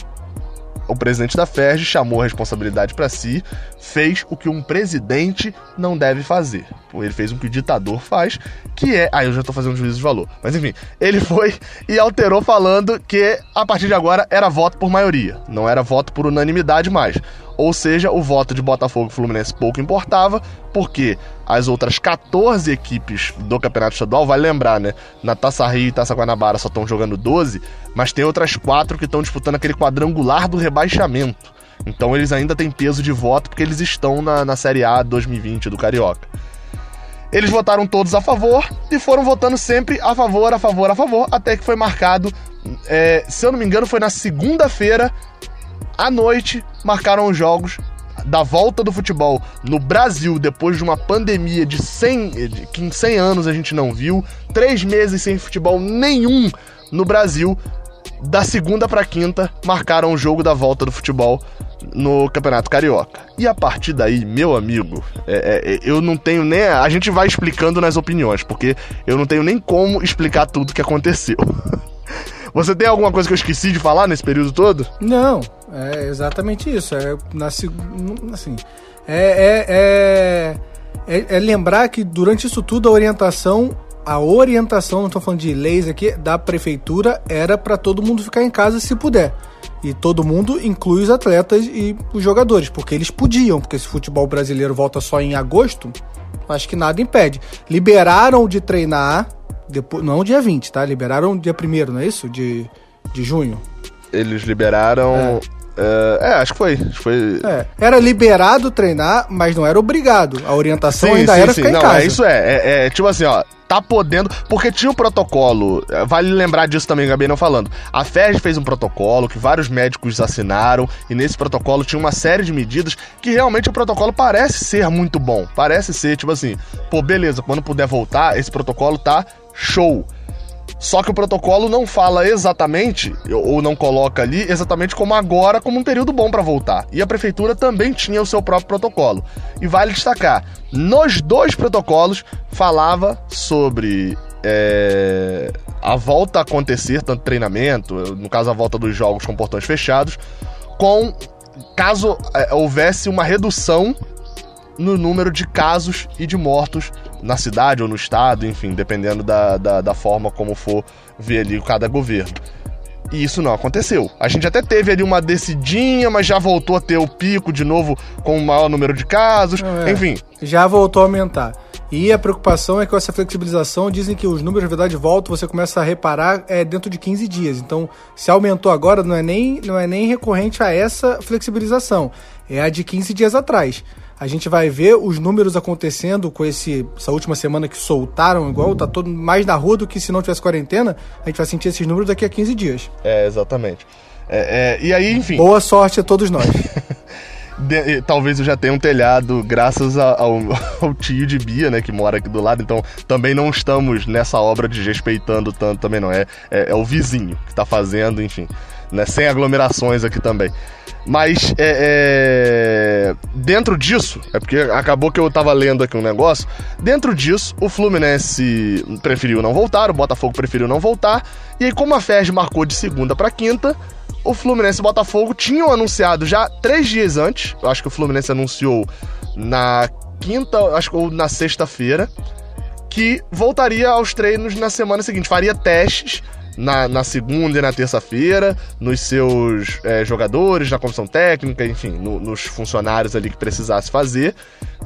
o presidente da FERJ chamou a responsabilidade para si, fez o que um presidente não deve fazer. Ele fez o que o ditador faz, que é. Ah, eu já tô fazendo um juízo de valor. Mas enfim, ele foi e alterou falando que a partir de agora era voto por maioria, não era voto por unanimidade mais. Ou seja, o voto de Botafogo e Fluminense pouco importava, porque as outras 14 equipes do Campeonato Estadual, vai lembrar, né? Na Taça Rio e Taça Guanabara só estão jogando 12, mas tem outras quatro que estão disputando aquele quadrangular do rebaixamento. Então eles ainda têm peso de voto porque eles estão na, na Série A 2020 do Carioca. Eles votaram todos a favor e foram votando sempre a favor, a favor, a favor, até que foi marcado, é, se eu não me engano, foi na segunda-feira à noite, marcaram os jogos da volta do futebol no Brasil depois de uma pandemia de 100, de, que em 100 anos a gente não viu, três meses sem futebol nenhum no Brasil. Da segunda para quinta, marcaram o jogo da volta do futebol no Campeonato Carioca. E a partir daí, meu amigo, é, é, eu não tenho nem. A gente vai explicando nas opiniões, porque eu não tenho nem como explicar tudo que aconteceu. [LAUGHS] Você tem alguma coisa que eu esqueci de falar nesse período todo? Não, é exatamente isso. É, na, assim, é, é, é, é, lembrar que durante isso tudo a orientação, a orientação, não estou falando de leis aqui, da prefeitura era para todo mundo ficar em casa se puder. E todo mundo inclui os atletas e os jogadores, porque eles podiam, porque se o futebol brasileiro volta só em agosto, acho que nada impede. Liberaram de treinar depois, não dia 20, tá? Liberaram dia 1 não é isso? De, de junho. Eles liberaram. É, é, acho que foi. Acho que foi... É, era liberado treinar, mas não era obrigado. A orientação ainda era ficar em não, casa. É, isso é, é, é. Tipo assim, ó. Tá podendo. Porque tinha um protocolo. é, Vale lembrar disso também, Gabi não falando. A FED fez um protocolo que vários médicos assinaram. E nesse protocolo tinha uma série de medidas que realmente o protocolo parece ser muito bom. Parece ser, tipo assim, pô, beleza, quando puder voltar, esse protocolo tá show. Só que o protocolo não fala exatamente, ou não coloca ali, exatamente como agora, como um período bom para voltar. E a prefeitura também tinha o seu próprio protocolo. E vale destacar, nos dois protocolos falava sobre é, a volta a acontecer, tanto treinamento, no caso a volta dos jogos com portões fechados, com caso é, houvesse uma redução no número de casos e de mortos na cidade ou no estado, enfim, dependendo da, da, da forma como for ver ali cada governo. E isso não aconteceu. A gente até teve ali uma descidinha, mas já voltou a ter o pico de novo com o maior número de casos. É. Enfim, Já voltou a aumentar. E a preocupação é que com essa flexibilização dizem que os números, na verdade, voltam, você começa a reparar é, dentro de 15 dias. Então, se aumentou agora, não é, nem, não é nem recorrente a essa flexibilização. É a de 15 dias atrás. A gente vai ver os números acontecendo com esse, essa última semana que soltaram igual, tá todo mais na rua do que se não tivesse quarentena. A gente vai sentir esses números daqui a 15 dias. é, exatamente. É, é, e aí, enfim. Boa sorte a todos nós. [LAUGHS] De- talvez eu já tenha um telhado graças a- ao, [LAUGHS] ao tio de Bia, né, que mora aqui do lado, então também não estamos nessa obra desrespeitando tanto também não, é, é, é o vizinho que tá fazendo, enfim, né, sem aglomerações aqui também. Mas é, é, dentro disso, é porque acabou que eu tava lendo aqui um negócio, dentro disso o Fluminense preferiu não voltar, o Botafogo preferiu não voltar, e aí como a FERJ marcou de segunda pra quinta, o Fluminense e o Botafogo tinham anunciado já três dias antes. Eu acho que o Fluminense anunciou na quinta, acho que ou na sexta-feira, que voltaria aos treinos na semana seguinte. Faria testes na, na segunda e na terça-feira, nos seus é, jogadores, na comissão técnica, enfim, no- nos funcionários ali que precisasse fazer.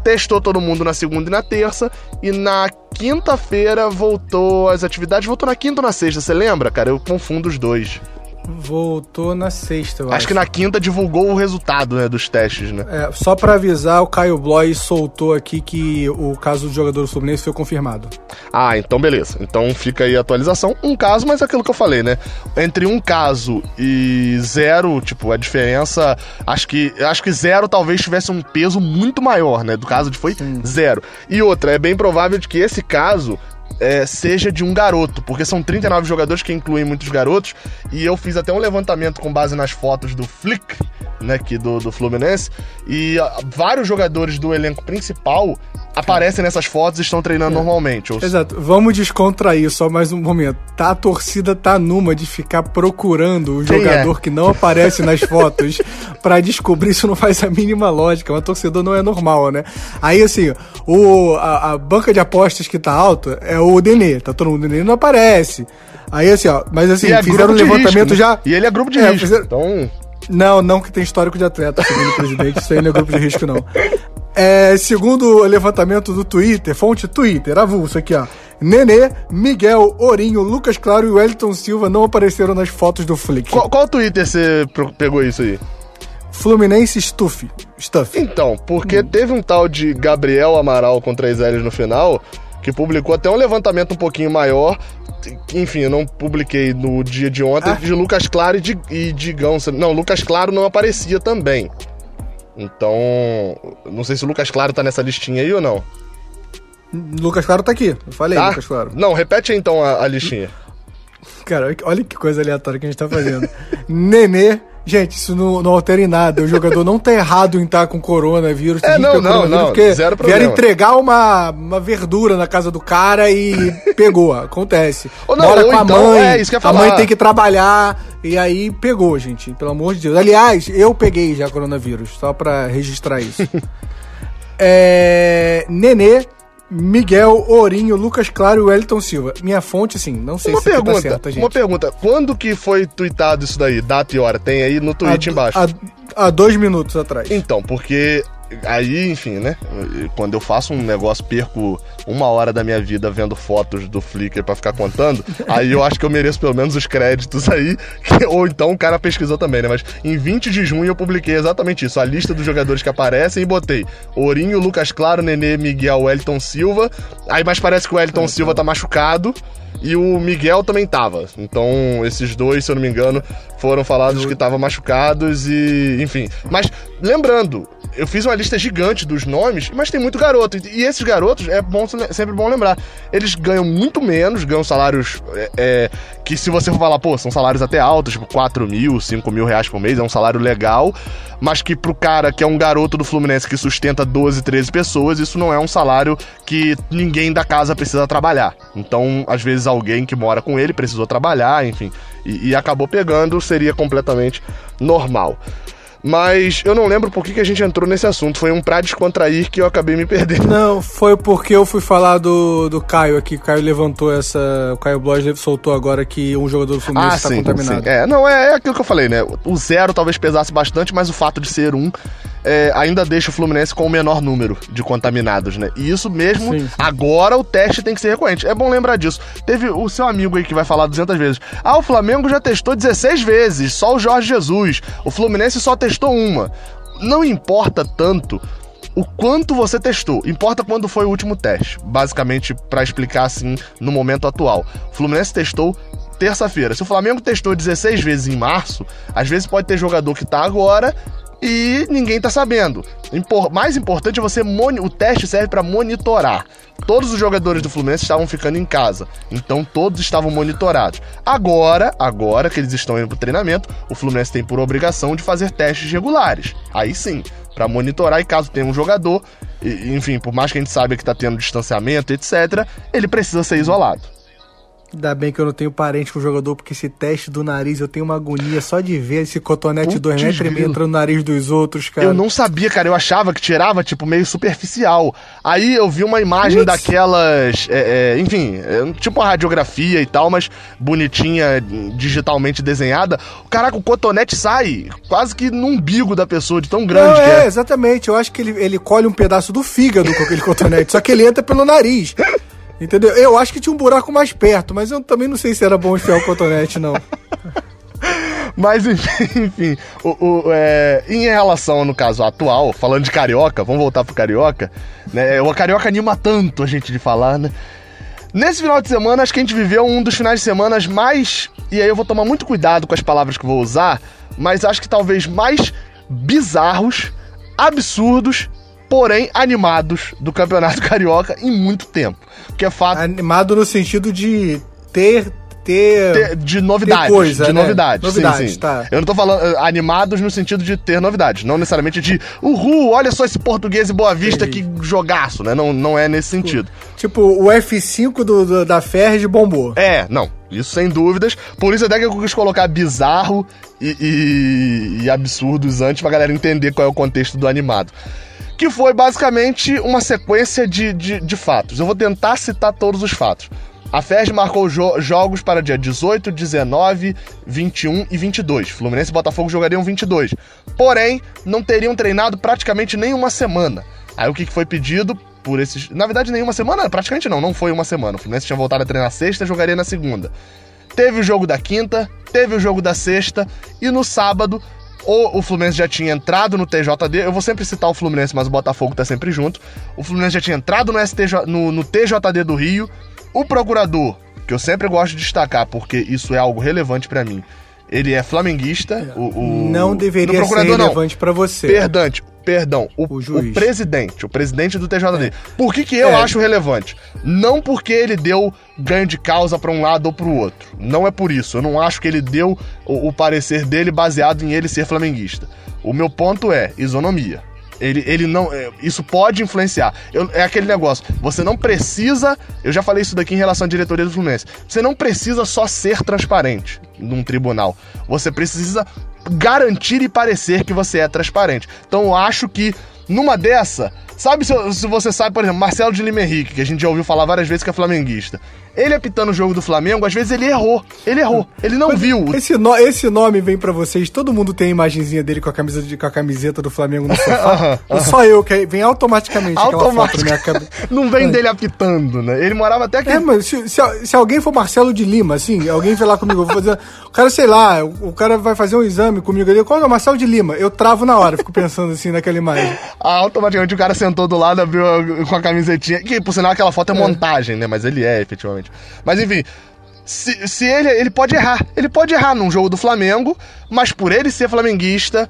Testou todo mundo na segunda e na terça, e na quinta-feira voltou as atividades. Voltou na quinta ou na sexta, você lembra, cara? Eu confundo os dois. Voltou na sexta, eu acho. Acho que na quinta divulgou o resultado, né, dos testes, né? É, só pra avisar, o Caio Bloy soltou aqui que o caso do jogador do Fluminense foi confirmado. Ah, então beleza. Então fica aí a atualização. Um caso, mas é aquilo que eu falei, né? Entre um caso e zero, tipo, a diferença. Acho que acho que zero talvez tivesse um peso muito maior, né? Do caso de foi zero. E outra, é bem provável de que esse caso. É, seja de um garoto, porque são 39 jogadores que incluem muitos garotos, e eu fiz até um levantamento com base nas fotos do Flick, né, aqui do, do Fluminense, e ah, vários jogadores do elenco principal aparecem nessas fotos e estão treinando normalmente. Ou Exato. Vamos descontrair só mais um momento. Tá, a torcida tá numa de ficar procurando o Quem jogador é? que não aparece nas fotos [LAUGHS] pra descobrir isso não faz a mínima lógica. Uma torcedor não é normal, né? Aí, assim, o, a, a banca de apostas que tá alta é o Denê. Tá todo mundo, o Denê não aparece. Aí, assim, ó, mas assim, E é fizeram um levantamento risco, né? já. E ele é grupo de É, risco. fizeram- Então, Não, não que tem histórico de atleta, segundo o presidente, isso aí não é grupo de risco, não. É, segundo o levantamento do Twitter, fonte Twitter, avulso aqui, ó. Nenê, Miguel, Ourinho, Lucas Claro e Wellington Silva não apareceram nas fotos do Flick. qual, qual Twitter você pegou isso aí? Fluminense Stuff. Stuff. Então, porque teve um tal de Gabriel Amaral com três L's no final, que publicou até um levantamento um pouquinho maior. Enfim, eu não publiquei no dia de ontem, Ah. de Lucas Claro e, de, e Digão. Não, Lucas Claro não aparecia também. Então, não sei se o Lucas Claro tá nessa listinha aí ou não. Lucas Claro tá aqui. Eu falei, Tá? Lucas Claro. Não, repete aí então a, a listinha. Cara, olha que coisa aleatória que a gente tá fazendo. [LAUGHS] Nenê. Gente, isso não, não altera em nada. O jogador não tá errado em estar com coronavírus. É, não, não, não, porque zero Vieram problema. entregar uma, uma verdura na casa do cara e pegou. Acontece. Ou não, Mora ou com a então, mãe. é, isso que eu ia a mãe falar. tem que trabalhar. E aí pegou, gente. Pelo amor de Deus. Aliás, eu peguei já coronavírus. Só pra registrar isso. [LAUGHS] é, Nenê. Miguel, Ourinho, Lucas Claro e Wellington Silva. Minha fonte, assim, não sei Uma se tá pergunta, certa, gente. uma pergunta. Quando que foi tweetado isso daí? Data e hora? Tem aí no tweet Há- embaixo. Há, há dois minutos atrás. Então, porque aí, enfim, né? Quando eu faço um negócio, perco uma hora da minha vida vendo fotos do Flickr para ficar contando, [LAUGHS] aí eu acho que eu mereço pelo menos os créditos aí, que, ou então o cara pesquisou também, né? Mas em 20 de junho eu publiquei exatamente isso, a lista dos jogadores que aparecem e botei Ourinho, Lucas Claro, Nenê, Miguel, Wellington Silva. Aí, mas parece que o Wellington Silva tá machucado. E o Miguel também tava. Então, esses dois, se eu não me engano, foram falados que estavam machucados e. Enfim. Mas, lembrando, eu fiz uma lista gigante dos nomes, mas tem muito garoto. E esses garotos, é bom, sempre bom lembrar, eles ganham muito menos, ganham salários é, é, que se você for falar, pô, são salários até altos, tipo 4 mil, 5 mil reais por mês, é um salário legal, mas que pro cara que é um garoto do Fluminense que sustenta 12, 13 pessoas, isso não é um salário que ninguém da casa precisa trabalhar. Então, às vezes, alguém que mora com ele precisou trabalhar, enfim, e, e acabou pegando, seria completamente normal. Mas eu não lembro por que, que a gente entrou nesse assunto. Foi um pra descontrair que eu acabei me perdendo. [LAUGHS] Não, foi porque eu fui falar do, do Caio aqui. O Caio levantou essa. O Caio Bloch soltou agora que um jogador do Fluminense está ah, contaminado. Sim. É, não, é, é aquilo que eu falei, né? O zero talvez pesasse bastante, mas o fato de ser um é, ainda deixa o Fluminense com o menor número de contaminados, né? E isso mesmo, sim, sim. agora o teste tem que ser recorrente. É bom lembrar disso. Teve o seu amigo aí que vai falar 200 vezes. Ah, o Flamengo já testou 16 vezes, só o Jorge Jesus. O Fluminense só testou uma. Não importa tanto o quanto você testou. Importa quando foi o último teste. Basicamente, para explicar assim no momento atual. O Fluminense testou terça-feira. Se o Flamengo testou 16 vezes em março, às vezes pode ter jogador que tá agora e ninguém tá sabendo. Impor mais importante é você o teste serve para monitorar. Todos os jogadores do Fluminense estavam ficando em casa, então todos estavam monitorados. Agora, agora que eles estão indo pro treinamento, o Fluminense tem por obrigação de fazer testes regulares. Aí sim, para monitorar e caso tenha um jogador, enfim, por mais que a gente saiba que tá tendo distanciamento, etc, ele precisa ser isolado. Ainda bem que eu não tenho parente com o jogador, porque esse teste do nariz eu tenho uma agonia só de ver esse cotonete dois metros e meio entrando no nariz dos outros, cara. Eu não sabia, cara. Eu achava que tirava, tipo, meio superficial. Aí eu vi uma imagem Putz. daquelas. É, é, enfim, é, tipo uma radiografia e tal, mas bonitinha, digitalmente desenhada. Caraca, o cotonete sai quase que no umbigo da pessoa, de tão grande não, que é. É, exatamente. Eu acho que ele, ele colhe um pedaço do fígado com aquele cotonete, só que ele entra pelo nariz. Entendeu? Eu acho que tinha um buraco mais perto, mas eu também não sei se era bom enfiar o cotonete, não. [LAUGHS] Mas enfim, enfim o, o, é, em relação no caso atual, falando de carioca, vamos voltar pro carioca, né? O carioca anima tanto a gente de falar, né? Nesse final de semana, acho que a gente viveu um dos finais de semana mais. E aí eu vou tomar muito cuidado com as palavras que vou usar, mas acho que talvez mais bizarros, absurdos porém animados do Campeonato [LAUGHS] Carioca em muito tempo. Que é fato. Animado no sentido de ter ter, ter, de novidades. Coisa, de né? novidades. Novidades, sim, sim. tá. Eu não tô falando uh, animados no sentido de ter novidades. Não necessariamente de uhul, olha só esse português e Boa Vista que jogaço, né? Não, não é nesse sentido. Tipo, o F5 do, do da Ferg bombou. É, não. Isso sem dúvidas. Por isso até que eu quis colocar bizarro e, e, e absurdos antes pra galera entender qual é o contexto do animado que foi basicamente uma sequência de, de, de, fatos. Eu vou tentar citar todos os fatos. A FERJ marcou jo jogos para dia 18, 19, 21 e 22. Fluminense e Botafogo jogariam 22. Porém, não teriam treinado praticamente nenhuma semana. Aí o que foi pedido por esses. Na verdade, nenhuma semana? Praticamente não, não foi uma semana. O Fluminense tinha voltado a treinar sexta jogaria na segunda. Teve o jogo da quinta, teve o jogo da sexta e no sábado ou o Fluminense já tinha entrado no TJD, eu vou sempre citar o Fluminense, mas o Botafogo tá sempre junto. O Fluminense já tinha entrado no, STJ, no, no TJD do Rio. O procurador, que eu sempre gosto de destacar, porque isso é algo relevante para mim, ele é flamenguista. O, o... Não deveria ser relevante para você. Perdante, perdão, o, o, o, presidente, o presidente do TJD. É. Por que, que eu é. acho relevante? Não porque ele deu ganho de causa para um lado ou para o outro. Não é por isso. Eu não acho que ele deu o, o parecer dele baseado em ele ser flamenguista. O meu ponto é isonomia. Ele, ele não. É, isso pode influenciar. Eu, é aquele negócio. Você não precisa. Eu já falei isso daqui em relação à diretoria do Fluminense. Você não precisa só ser transparente num tribunal. Você precisa garantir e parecer que você é transparente. Então eu acho que numa dessa. Sabe se, se você sabe, por exemplo, Marcelo de Lima Henrique, que a gente já ouviu falar várias vezes que é flamenguista. Ele apitando o jogo do Flamengo, às vezes ele errou. Ele errou. Ele não Mas viu. Esse, no- esse nome vem pra vocês, todo mundo tem a imagenzinha dele com a, camisa de, com a camiseta do Flamengo no sofá. [LAUGHS] Só eu, que vem automaticamente aquela foto cabeça. [LAUGHS] Não vem dele apitando, né? Ele morava até aqui. É, mas se, se, se alguém for Marcelo de Lima, assim, alguém vai lá comigo, eu vou fazer. O cara, sei lá, o, o cara vai fazer um exame comigo ali. Qual é o Marcelo de Lima? Eu travo na hora, fico pensando assim naquela imagem. Automaticamente o cara sentou do lado, abriu com a camisetinha. Que, por sinal, aquela foto é, montagem, né? Mas ele é, efetivamente. Mas enfim. Se, se ele, ele pode errar. Ele pode errar num jogo do Flamengo, mas por ele ser flamenguista,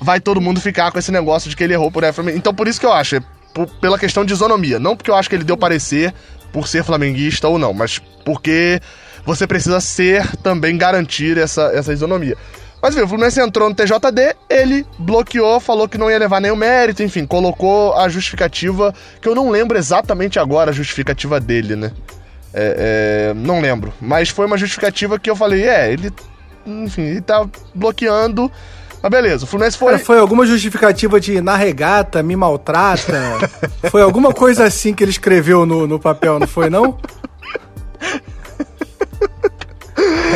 vai todo mundo ficar com esse negócio de que ele errou por ele. Flamengo. Então por isso que eu acho, é por- pela questão de isonomia. Não porque eu acho que ele deu parecer por ser flamenguista ou não, mas porque você precisa ser também garantir essa, essa isonomia. Mas viu, o Fluminense entrou no TJD, ele bloqueou, falou que não ia levar nenhum mérito, enfim, colocou a justificativa, que eu não lembro exatamente agora a justificativa dele, né? É, é, não lembro. Mas foi uma justificativa que eu falei, é, ele. Enfim, ele tá bloqueando. Mas beleza, o Fluminense foi. Cara, foi alguma justificativa de na regata, me maltrata? [LAUGHS] foi alguma coisa assim que ele escreveu no, no papel, não foi, não?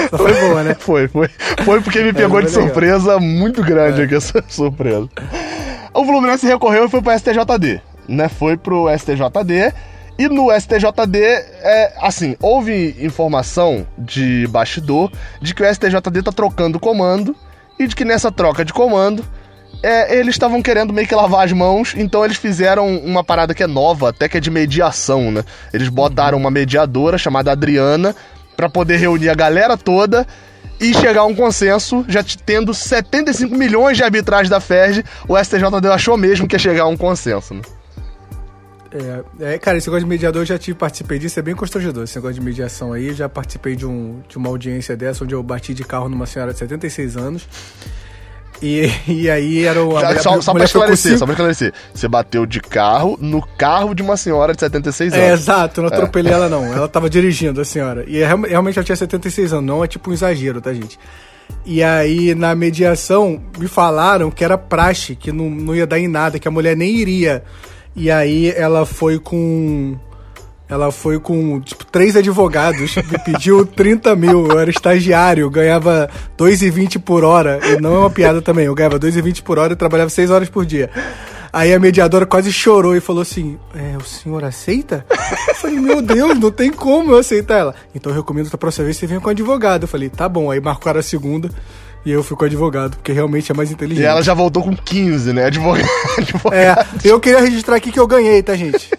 Essa foi boa, né? Foi, foi. Foi porque me pegou foi de legal. surpresa muito grande aqui essa [LAUGHS] surpresa. O Fluminense recorreu e foi pro STJD, né? Foi pro STJD. E no STJD, é, assim, houve informação de bastidor de que o STJD tá trocando comando e de que nessa troca de comando é, eles estavam querendo meio que lavar as mãos, então eles fizeram uma parada que é nova, até que é de mediação, né? Eles botaram uma mediadora chamada Adriana pra poder reunir a galera toda e chegar a um consenso, já tendo 75 milhões de arbitragem da FERJ, o STJD achou mesmo que ia chegar a um consenso, né? É, é, cara, esse negócio de mediador eu já tive, participei disso, é bem constrangedor esse negócio de mediação aí. Eu já participei de, um, de uma audiência dessa, onde eu bati de carro numa senhora de 76 anos. E, [LAUGHS] e aí era o. mulher- só só pra esclarecer, cinco- só pra esclarecer. Você bateu de carro no carro de uma senhora de 76 anos. É, exato, não atropelei ela não. [LAUGHS] Ela tava dirigindo, a senhora. E real- realmente ela tinha 76 anos, não é tipo um exagero, tá, gente? E aí, na mediação, me falaram que era praxe, que não, não ia dar em nada, que a mulher nem iria. E aí ela foi com. Ela foi com, tipo, três advogados, [LAUGHS] me pediu 30 mil, eu era estagiário, ganhava 2,20 por hora, e não é uma piada também, eu ganhava 2,20 por hora e trabalhava 6 horas por dia. Aí a mediadora quase chorou e falou assim: é, o senhor aceita? Eu falei, meu Deus, não tem como eu aceitar ela. Então eu recomendo da próxima vez você venha com advogado. Eu falei, tá bom. Aí marcaram a segunda e eu fui com advogado, porque realmente é mais E inteligente. ela já voltou com 15, né? Advogado. [LAUGHS] advogado. É, eu queria registrar aqui que eu ganhei, tá, gente?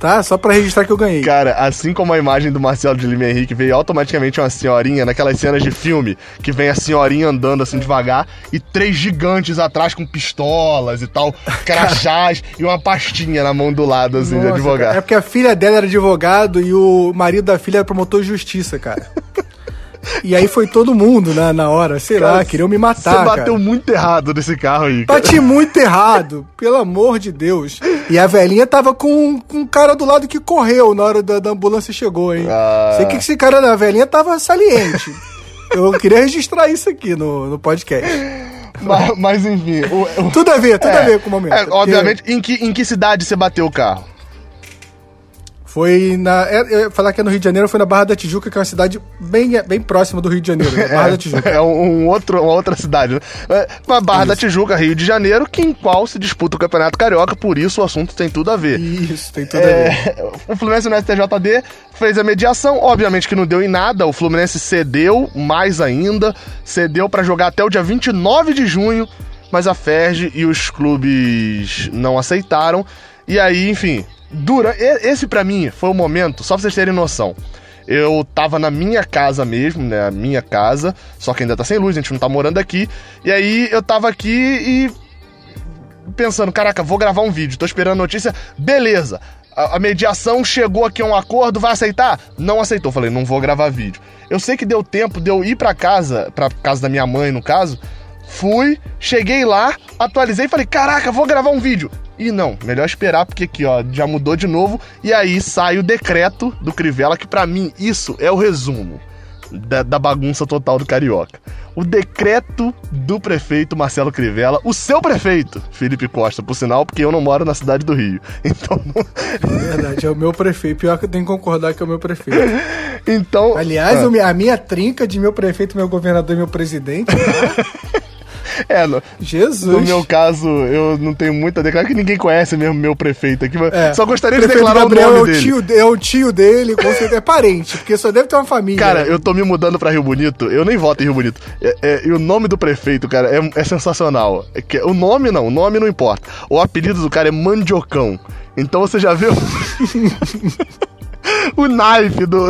Tá? Só pra registrar que eu ganhei. Cara, assim como a imagem do Marcelo de Lima Henrique veio automaticamente uma senhorinha, naquelas cenas de filme, que vem a senhorinha andando assim devagar e três gigantes atrás com pistolas e tal, [LAUGHS] crachás e uma pastinha na mão do lado, assim, de Nossa, advogado. cara, é porque a filha dela era advogado e o marido da filha era promotor de justiça, cara. [LAUGHS] E aí foi todo mundo na, na hora, sei lá, Cara, queriam me matar. Você bateu cara. muito errado nesse carro aí, cara. Bati muito errado, pelo amor de Deus. E a velhinha tava com, com um cara do lado que correu na hora da, da ambulância chegou, hein? Ah. Sei que esse cara da velhinha tava saliente. Eu queria registrar isso aqui no, no podcast. Mas, mas, enfim, o- o- Tudo a ver, tudo É, a ver com o momento. é, Porque obviamente, em que, em que cidade você bateu o carro? Foi na. é, falar que é no Rio de Janeiro, foi na Barra da Tijuca, que é uma cidade bem, bem próxima do Rio de Janeiro, né? [LAUGHS] Barra da Tijuca. É um, um outro, uma outra cidade, né? É, uma Barra da Tijuca, Rio de Janeiro, que em qual se disputa o Campeonato Carioca, por isso o assunto tem tudo a ver. Isso, tem tudo a ver. É, [LAUGHS] o Fluminense no STJD fez a mediação, obviamente que não deu em nada, o Fluminense cedeu mais ainda, cedeu pra jogar até o dia 29 de junho, mas a FERJ e os clubes não aceitaram. E aí, enfim, dura, esse pra mim foi o momento, só pra vocês terem noção. Eu tava na minha casa mesmo, né? A minha casa, só que ainda tá sem luz, a gente não tá morando aqui. E aí eu tava aqui e pensando, caraca, vou gravar um vídeo, tô esperando notícia, beleza. A, a mediação chegou aqui a um acordo, vai aceitar? Não aceitou. Falei, não vou gravar vídeo. Eu sei que deu tempo de eu ir pra casa, pra casa da minha mãe, no caso. Fui, cheguei lá, atualizei e falei, caraca, vou gravar um vídeo. E não, melhor esperar, porque aqui, ó, já mudou de novo. E aí sai o decreto do Crivella, que pra mim isso é o resumo. da, da bagunça total do Carioca. O decreto do prefeito Marcelo Crivella, o seu prefeito, Felipe Costa, por sinal, porque eu não moro na cidade do Rio. [LAUGHS] Então. É verdade, é o meu prefeito. Pior que eu tenho que concordar que é o meu prefeito. [LAUGHS] então. Aliás, ah. a minha trinca de meu prefeito, meu governador e meu presidente. Tá? [LAUGHS] É, no, Jesus. No meu caso, eu não tenho muito a declarar, que ninguém conhece mesmo meu prefeito aqui, é. só gostaria de declarar Gabriel o nome é o tio, dele. É o tio dele, com certeza, é parente, porque só deve ter uma família. Cara, eu tô me mudando pra Rio Bonito, eu nem voto em Rio Bonito. É, é, e o nome do prefeito, cara, é, é sensacional. É que, o nome não, o nome não importa. O apelido do cara é Mandiocão. Então você já viu [LAUGHS] o naipe do...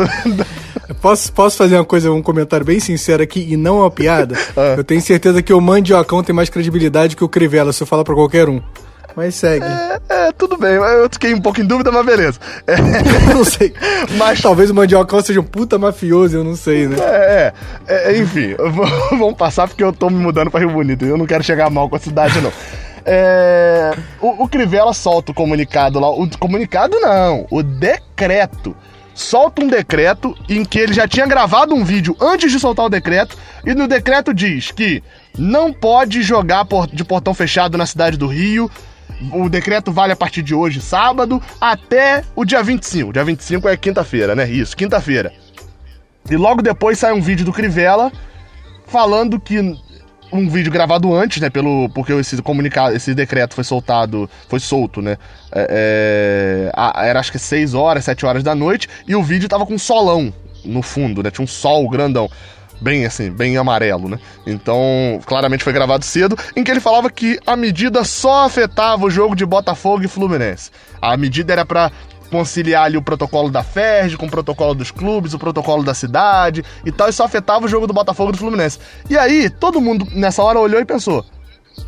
Posso, posso fazer uma coisa, um comentário bem sincero aqui e não é uma piada? [LAUGHS] Ah. Eu tenho certeza que o Mandiocão tem mais credibilidade que o Crivella, se eu falar pra qualquer um. Mas segue. É, é, tudo bem. Eu fiquei um pouco em dúvida, mas beleza. É. [LAUGHS] não sei. [LAUGHS] Mas talvez o Mandiocão seja um puta mafioso, eu não sei, né? É, é. é enfim, vamos passar porque eu tô me mudando pra Rio Bonito. Eu não quero chegar mal com a cidade, não. É, o, o Crivella solta o comunicado lá. O comunicado não, o decreto solta um decreto em que ele já tinha gravado um vídeo antes de soltar o decreto, e no decreto diz que não pode jogar de portão fechado na cidade do Rio. O decreto vale a partir de hoje, sábado, até o dia 25. Dia 25 é quinta-feira, né? Isso, quinta-feira. E logo depois sai um vídeo do Crivella falando que um vídeo gravado antes, né? Pelo, porque esse comunicado, esse decreto foi soltado, foi solto, né? É, é, era acho que 6 horas, 7 horas da noite, e o vídeo tava com um solão no fundo, né? Tinha um sol grandão. Bem assim, bem amarelo, né? Então, claramente foi gravado cedo, em que ele falava que a medida só afetava o jogo de Botafogo e Fluminense. A medida era para conciliar ali o protocolo da FERJ com o protocolo dos clubes, o protocolo da cidade e tal, e só afetava o jogo do Botafogo e do Fluminense. E aí, todo mundo nessa hora olhou e pensou: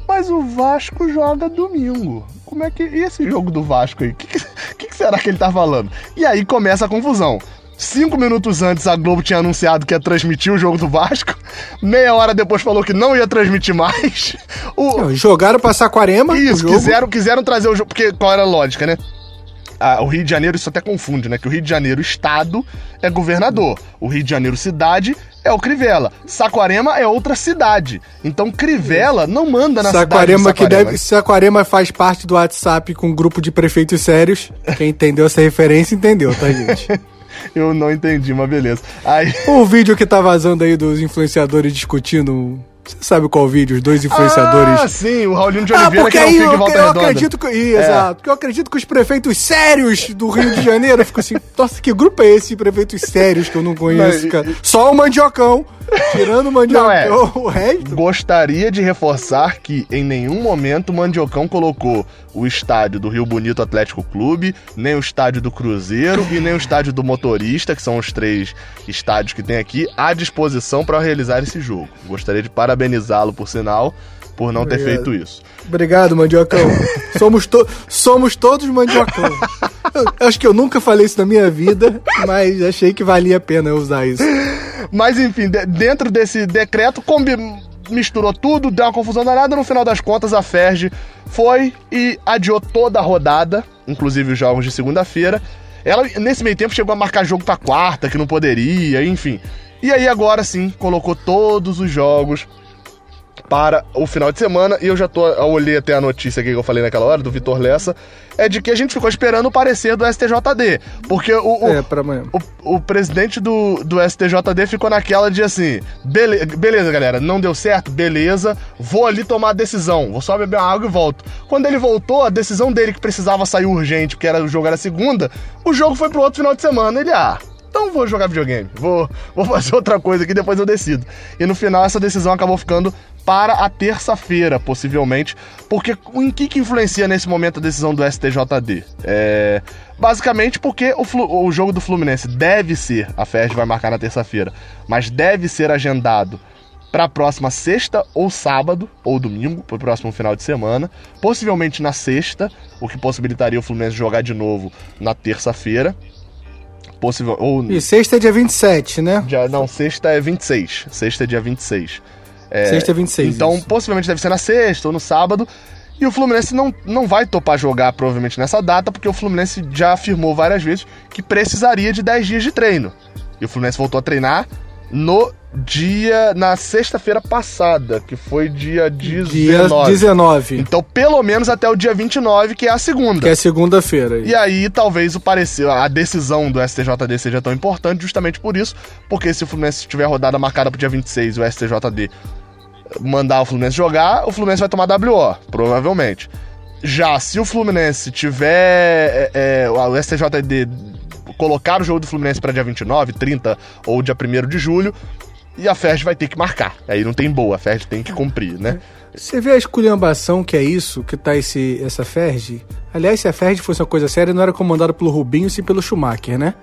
mas o Vasco joga domingo. Como é que. E esse jogo do Vasco aí? O que, [LAUGHS] que, que, será que ele tá falando? E aí começa a confusão. Cinco minutos antes a Globo tinha anunciado que ia transmitir o jogo do Vasco. Meia hora depois falou que não ia transmitir mais. [LAUGHS] O... Jogaram pra Saquarema. Isso, quiseram, quiseram trazer o jogo. Porque qual era a lógica, né? O Rio de Janeiro, isso até confunde, né? Que o Rio de Janeiro, estado, é governador. O Rio de Janeiro, cidade, é o Crivella. Saquarema é outra cidade. Então Crivella não manda na Saquarema, cidade. Saquarema que deve. Saquarema faz parte do WhatsApp com um grupo de prefeitos sérios. Quem entendeu essa referência entendeu, tá, gente? [LAUGHS] Eu não entendi, mas beleza. Aí... O vídeo que tá vazando aí dos influenciadores discutindo você sabe qual vídeo? Os dois influenciadores. Ah, sim, o Raulinho de Oliveira ah, porque que não fica volta eu acredito que, é. Exato. Porque eu acredito que os prefeitos sérios do Rio de Janeiro ficam assim, [LAUGHS] nossa, que grupo é esse prefeitos sérios que eu não conheço, não, cara? Só o Mandiocão. Tirando o Mandiocão, é. o resto. Gostaria de reforçar que em nenhum momento o Mandiocão colocou o estádio do Rio Bonito Atlético Clube, nem o estádio do Cruzeiro e nem o estádio do Motorista, que são os três estádios que tem aqui, à disposição para realizar esse jogo. Gostaria de parabenizá-lo, por sinal, por não Obrigado. ter feito isso. Obrigado, Mandiocão. [LAUGHS] somos, to somos todos Mandiocão. Eu, acho que eu nunca falei isso na minha vida, mas achei que valia a pena eu usar isso. Mas enfim, de dentro desse decreto, misturou tudo, deu uma confusão danada. No final das contas, a Ferge foi e adiou toda a rodada, inclusive os jogos de segunda-feira. Ela, nesse meio tempo, chegou a marcar jogo pra quarta, que não poderia, enfim. E aí, agora sim, colocou todos os jogos para o final de semana. E eu já tô. Eu olhei até a notícia aqui que eu falei naquela hora, do Vitor Lessa. É de que a gente ficou esperando o parecer do STJD. Porque o, o, é, o, o presidente do, do STJD ficou naquela de assim: bele, beleza, galera, não deu certo? Beleza, vou ali tomar a decisão. Vou só beber uma água e volto. Quando ele voltou, a decisão dele que precisava sair urgente, porque era, o jogo era segunda, o jogo foi pro outro final de semana. Ele, ah então vou jogar videogame, vou, vou fazer outra coisa aqui, depois eu decido. E no final essa decisão acabou ficando para a terça-feira, possivelmente, porque em que, que influencia nesse momento a decisão do STJD? É, basicamente porque o, o jogo do Fluminense deve ser, a FED vai marcar na terça-feira, mas deve ser agendado para a próxima sexta ou sábado, ou domingo, para o próximo final de semana. Possivelmente na sexta, o que possibilitaria o Fluminense jogar de novo na terça-feira. Possível, ou... E sexta é dia 27, né? Dia, não, sexta é 26. Sexta é dia 26. É, sexta é 26. Então, isso. possivelmente deve ser na sexta ou no sábado. E o Fluminense não, não vai topar jogar provavelmente nessa data, porque o Fluminense já afirmou várias vezes que precisaria de 10 dias de treino. E o Fluminense voltou a treinar no dia. na sexta-feira passada, que foi dia 19. Dia 19. Então, pelo menos até o dia 29, que é a segunda. Que é segunda-feira. E aí, talvez o parecer, a decisão do STJD seja tão importante justamente por isso, porque se o Fluminense tiver rodada marcada pro dia 26 e o STJD mandar o Fluminense jogar, o Fluminense vai tomar WO, provavelmente. Já se o Fluminense tiver é, é, o STJD colocar o jogo do Fluminense para dia 29, 30 ou dia 1 de julho, e a FERJ vai ter que marcar. Aí não tem boa, a FERJ tem que cumprir, né? Você vê a esculhambação que é isso, que tá esse, essa FERJ? Aliás, se a FERJ fosse uma coisa séria, não era comandada pelo Rubinho, sim pelo Schumacher, né?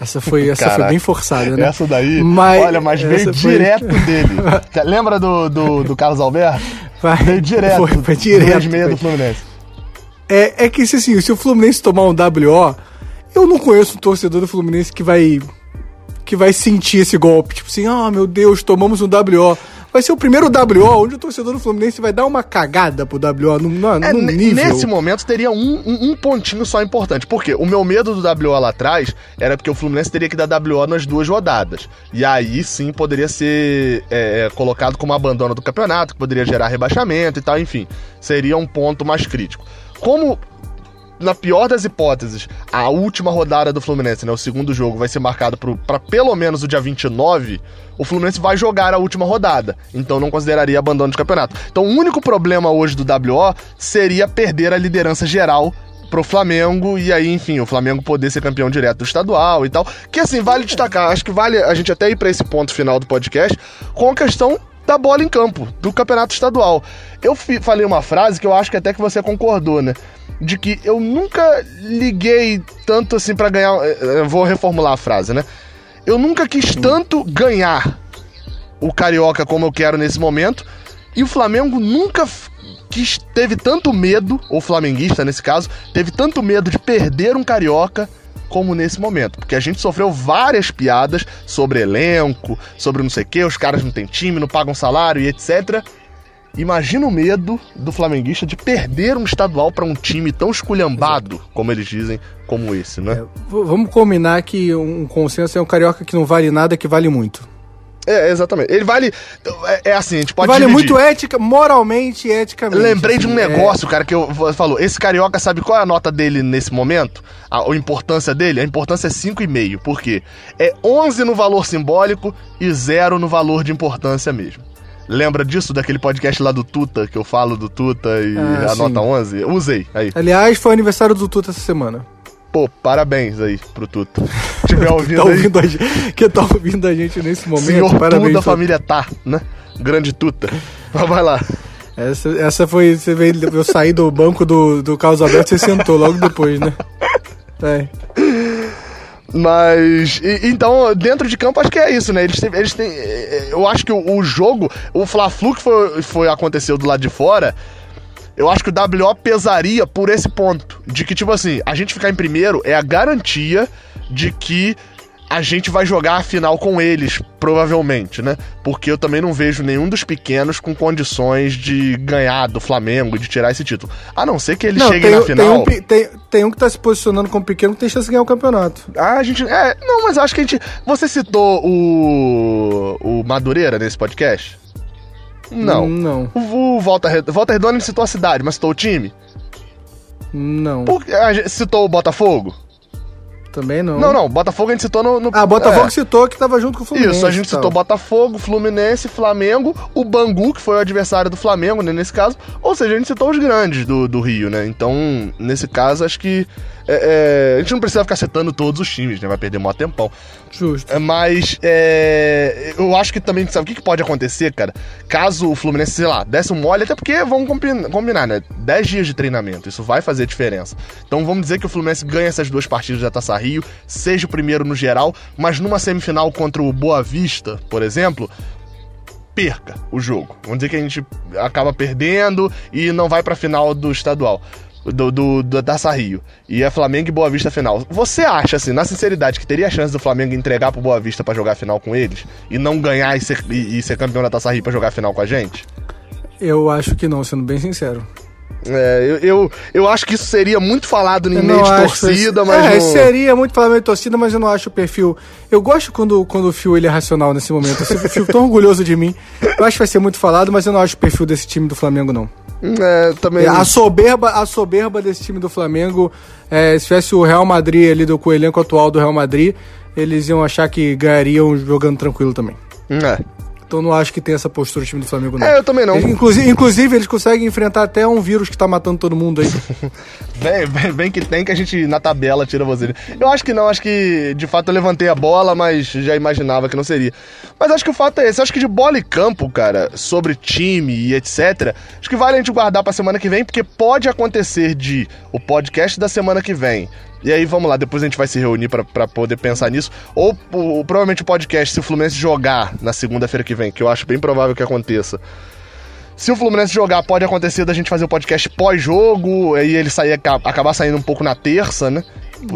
Essa foi, essa foi bem forçada, né? Essa daí, mas, olha, mas veio direto foi... dele. [LAUGHS] Lembra do, do, do Carlos Alberto? Vai, veio direto. Foi, foi direto. meia do Fluminense. É, é que se, assim, se o Fluminense tomar um WO, eu não conheço um torcedor do Fluminense que vai que vai sentir esse golpe. Tipo assim, ah, oh, meu Deus, tomamos um WO. Vai ser o primeiro WO onde o torcedor do Fluminense vai dar uma cagada pro WO no, no, é, no nível. Nesse momento teria um, um, um, pontinho só importante. Porque o meu medo do WO lá atrás era porque o Fluminense teria que dar WO nas duas rodadas. E aí sim poderia ser é, é, colocado como abandono do campeonato, que poderia gerar rebaixamento e tal, enfim. Seria um ponto mais crítico. Como na pior das hipóteses, a última rodada do Fluminense, né, o segundo jogo, vai ser marcado para pelo menos o dia 29, o Fluminense vai jogar a última rodada. Então não consideraria abandono de campeonato. Então o único problema hoje do WO seria perder a liderança geral pro Flamengo e aí, enfim, o Flamengo poder ser campeão direto do estadual e tal. Que assim, vale destacar, acho que vale a gente até ir para esse ponto final do podcast com a questão da bola em campo, do campeonato estadual. Eu falei uma frase que eu acho que até que você concordou, né? De que eu nunca liguei tanto assim para ganhar. Eh, eu vou reformular a frase, né? Eu nunca quis tanto ganhar o Carioca como eu quero nesse momento. E o Flamengo nunca quis, teve tanto medo, ou flamenguista nesse caso, teve tanto medo de perder um Carioca como nesse momento. Porque a gente sofreu várias piadas sobre elenco, sobre não sei o que, os caras não têm time, não pagam salário e etc. Imagina o medo do flamenguista de perder um estadual para um time tão esculhambado, como eles dizem, como esse, né? É, vamos combinar que um consenso é um carioca que não vale nada, que vale muito. É, exatamente. Ele vale. É, é, assim, a gente pode. Vale dividir. muito ética, moralmente e eticamente. Lembrei assim, de um é. negócio, é... cara, que eu falou. Esse carioca sabe qual é a nota dele nesse momento? A, a importância dele? A importância é 5,5. Por quê? É 11 no valor simbólico e 0 no valor de importância mesmo. Lembra disso, daquele podcast lá do Tuta, que eu falo do Tuta e ah, a sim. nota 11? Eu usei, aí. Aliás, foi aniversário do Tuta essa semana. Pô, parabéns aí pro Tuta. [LAUGHS] Se tiver ouvindo tá ouvindo aí. A, que tá ouvindo a gente nesse momento, Senhor parabéns. da família Tá, né? Grande Tuta. Vai lá. Essa, essa foi. Você veio, eu saí do banco do, do Carlos Alberto e você sentou logo depois, né? É. Mas. E, então, dentro de campo, acho que é isso, né? Eles têm. Eles têm eu acho que o, o jogo, o Fla-Flu que foi, foi, aconteceu do lado de fora eu acho que o WO pesaria por esse ponto. De que, tipo assim, a gente ficar em primeiro é a garantia de que a gente vai jogar a final com eles, provavelmente, né? Porque eu também não vejo nenhum dos pequenos com condições de ganhar do Flamengo, de tirar esse título. A não ser que eles não, cheguem tem, na final. Tem um, tem, tem um que tá se posicionando como pequeno que tem chance de ganhar o campeonato. Ah, a gente. É, não, mas acho que a gente. Você citou o. o Madureira nesse podcast? Não. Não. O, Volta, Redonda, Volta Redonda citou a cidade, mas citou o time? Não. Por, a, citou o Botafogo? Também não. Não, não. Botafogo a gente citou no. no ah, Botafogo é. citou que tava junto com o Fluminense. Isso, a gente citou Botafogo, Fluminense, Flamengo, o Bangu, que foi o adversário do Flamengo, né, nesse caso. Ou seja, a gente citou os grandes do, do Rio, né? Então, nesse caso, acho que é, é, a gente não precisa ficar setando todos os times, né? Vai perder um tempão. Justo. É, mas é, eu acho que também, sabe o que, que, pode acontecer, cara? Caso o Fluminense, sei lá, desse um mole, até porque vamos combinar, né? 10 dias de treinamento, isso vai fazer diferença. Então vamos dizer que o Fluminense ganha essas duas partidas da Taça Rio, seja o primeiro no geral, mas numa semifinal contra o Boa Vista, por exemplo, perca o jogo. Vamos dizer que a gente acaba perdendo e não vai pra final do estadual do, do, do Taça Rio. E é Flamengo e Boa Vista final. Você acha, assim, na sinceridade, que teria chance do Flamengo entregar pro Boa Vista para jogar a final com eles? E não ganhar e ser, e, e ser campeão da Taça Rio pra jogar a final com a gente? Eu acho que não, sendo bem sincero. É, eu, eu, eu acho que isso seria muito falado em meio de torcida, mas. É, não- seria muito falar meio de torcida, mas eu não acho o perfil. Eu gosto quando, quando o Fio ele é racional nesse momento. Eu fico tão orgulhoso de mim. Eu acho que vai ser muito falado, mas eu não acho o perfil desse time do Flamengo, não. É, também. A soberba, a soberba desse time do Flamengo, é, se tivesse o Real Madrid ali do, com o elenco atual do Real Madrid, eles iam achar que ganhariam jogando tranquilo também. É. Então não acho que tem essa postura o time do Flamengo, não. É, eu também não. Eles, inclusive, inclusive, eles conseguem enfrentar até um vírus que tá matando todo mundo aí. [LAUGHS] Vem, vem, vem que tem que a gente na tabela tira você. Eu acho que não, acho que de fato eu levantei a bola, mas já imaginava que não seria. Mas acho que o fato é esse, acho que de bola e campo, cara, sobre time e etc, acho que vale a gente guardar pra semana que vem, porque pode acontecer de o podcast da semana que vem. E aí vamos lá, depois a gente vai se reunir pra poder pensar nisso. Ou o- provavelmente o podcast, se o Fluminense jogar na segunda-feira que vem, que eu acho bem provável que aconteça. Se o Fluminense jogar, pode acontecer da gente fazer o podcast pós-jogo, aí ele sair, aca- acabar saindo um pouco na terça, né?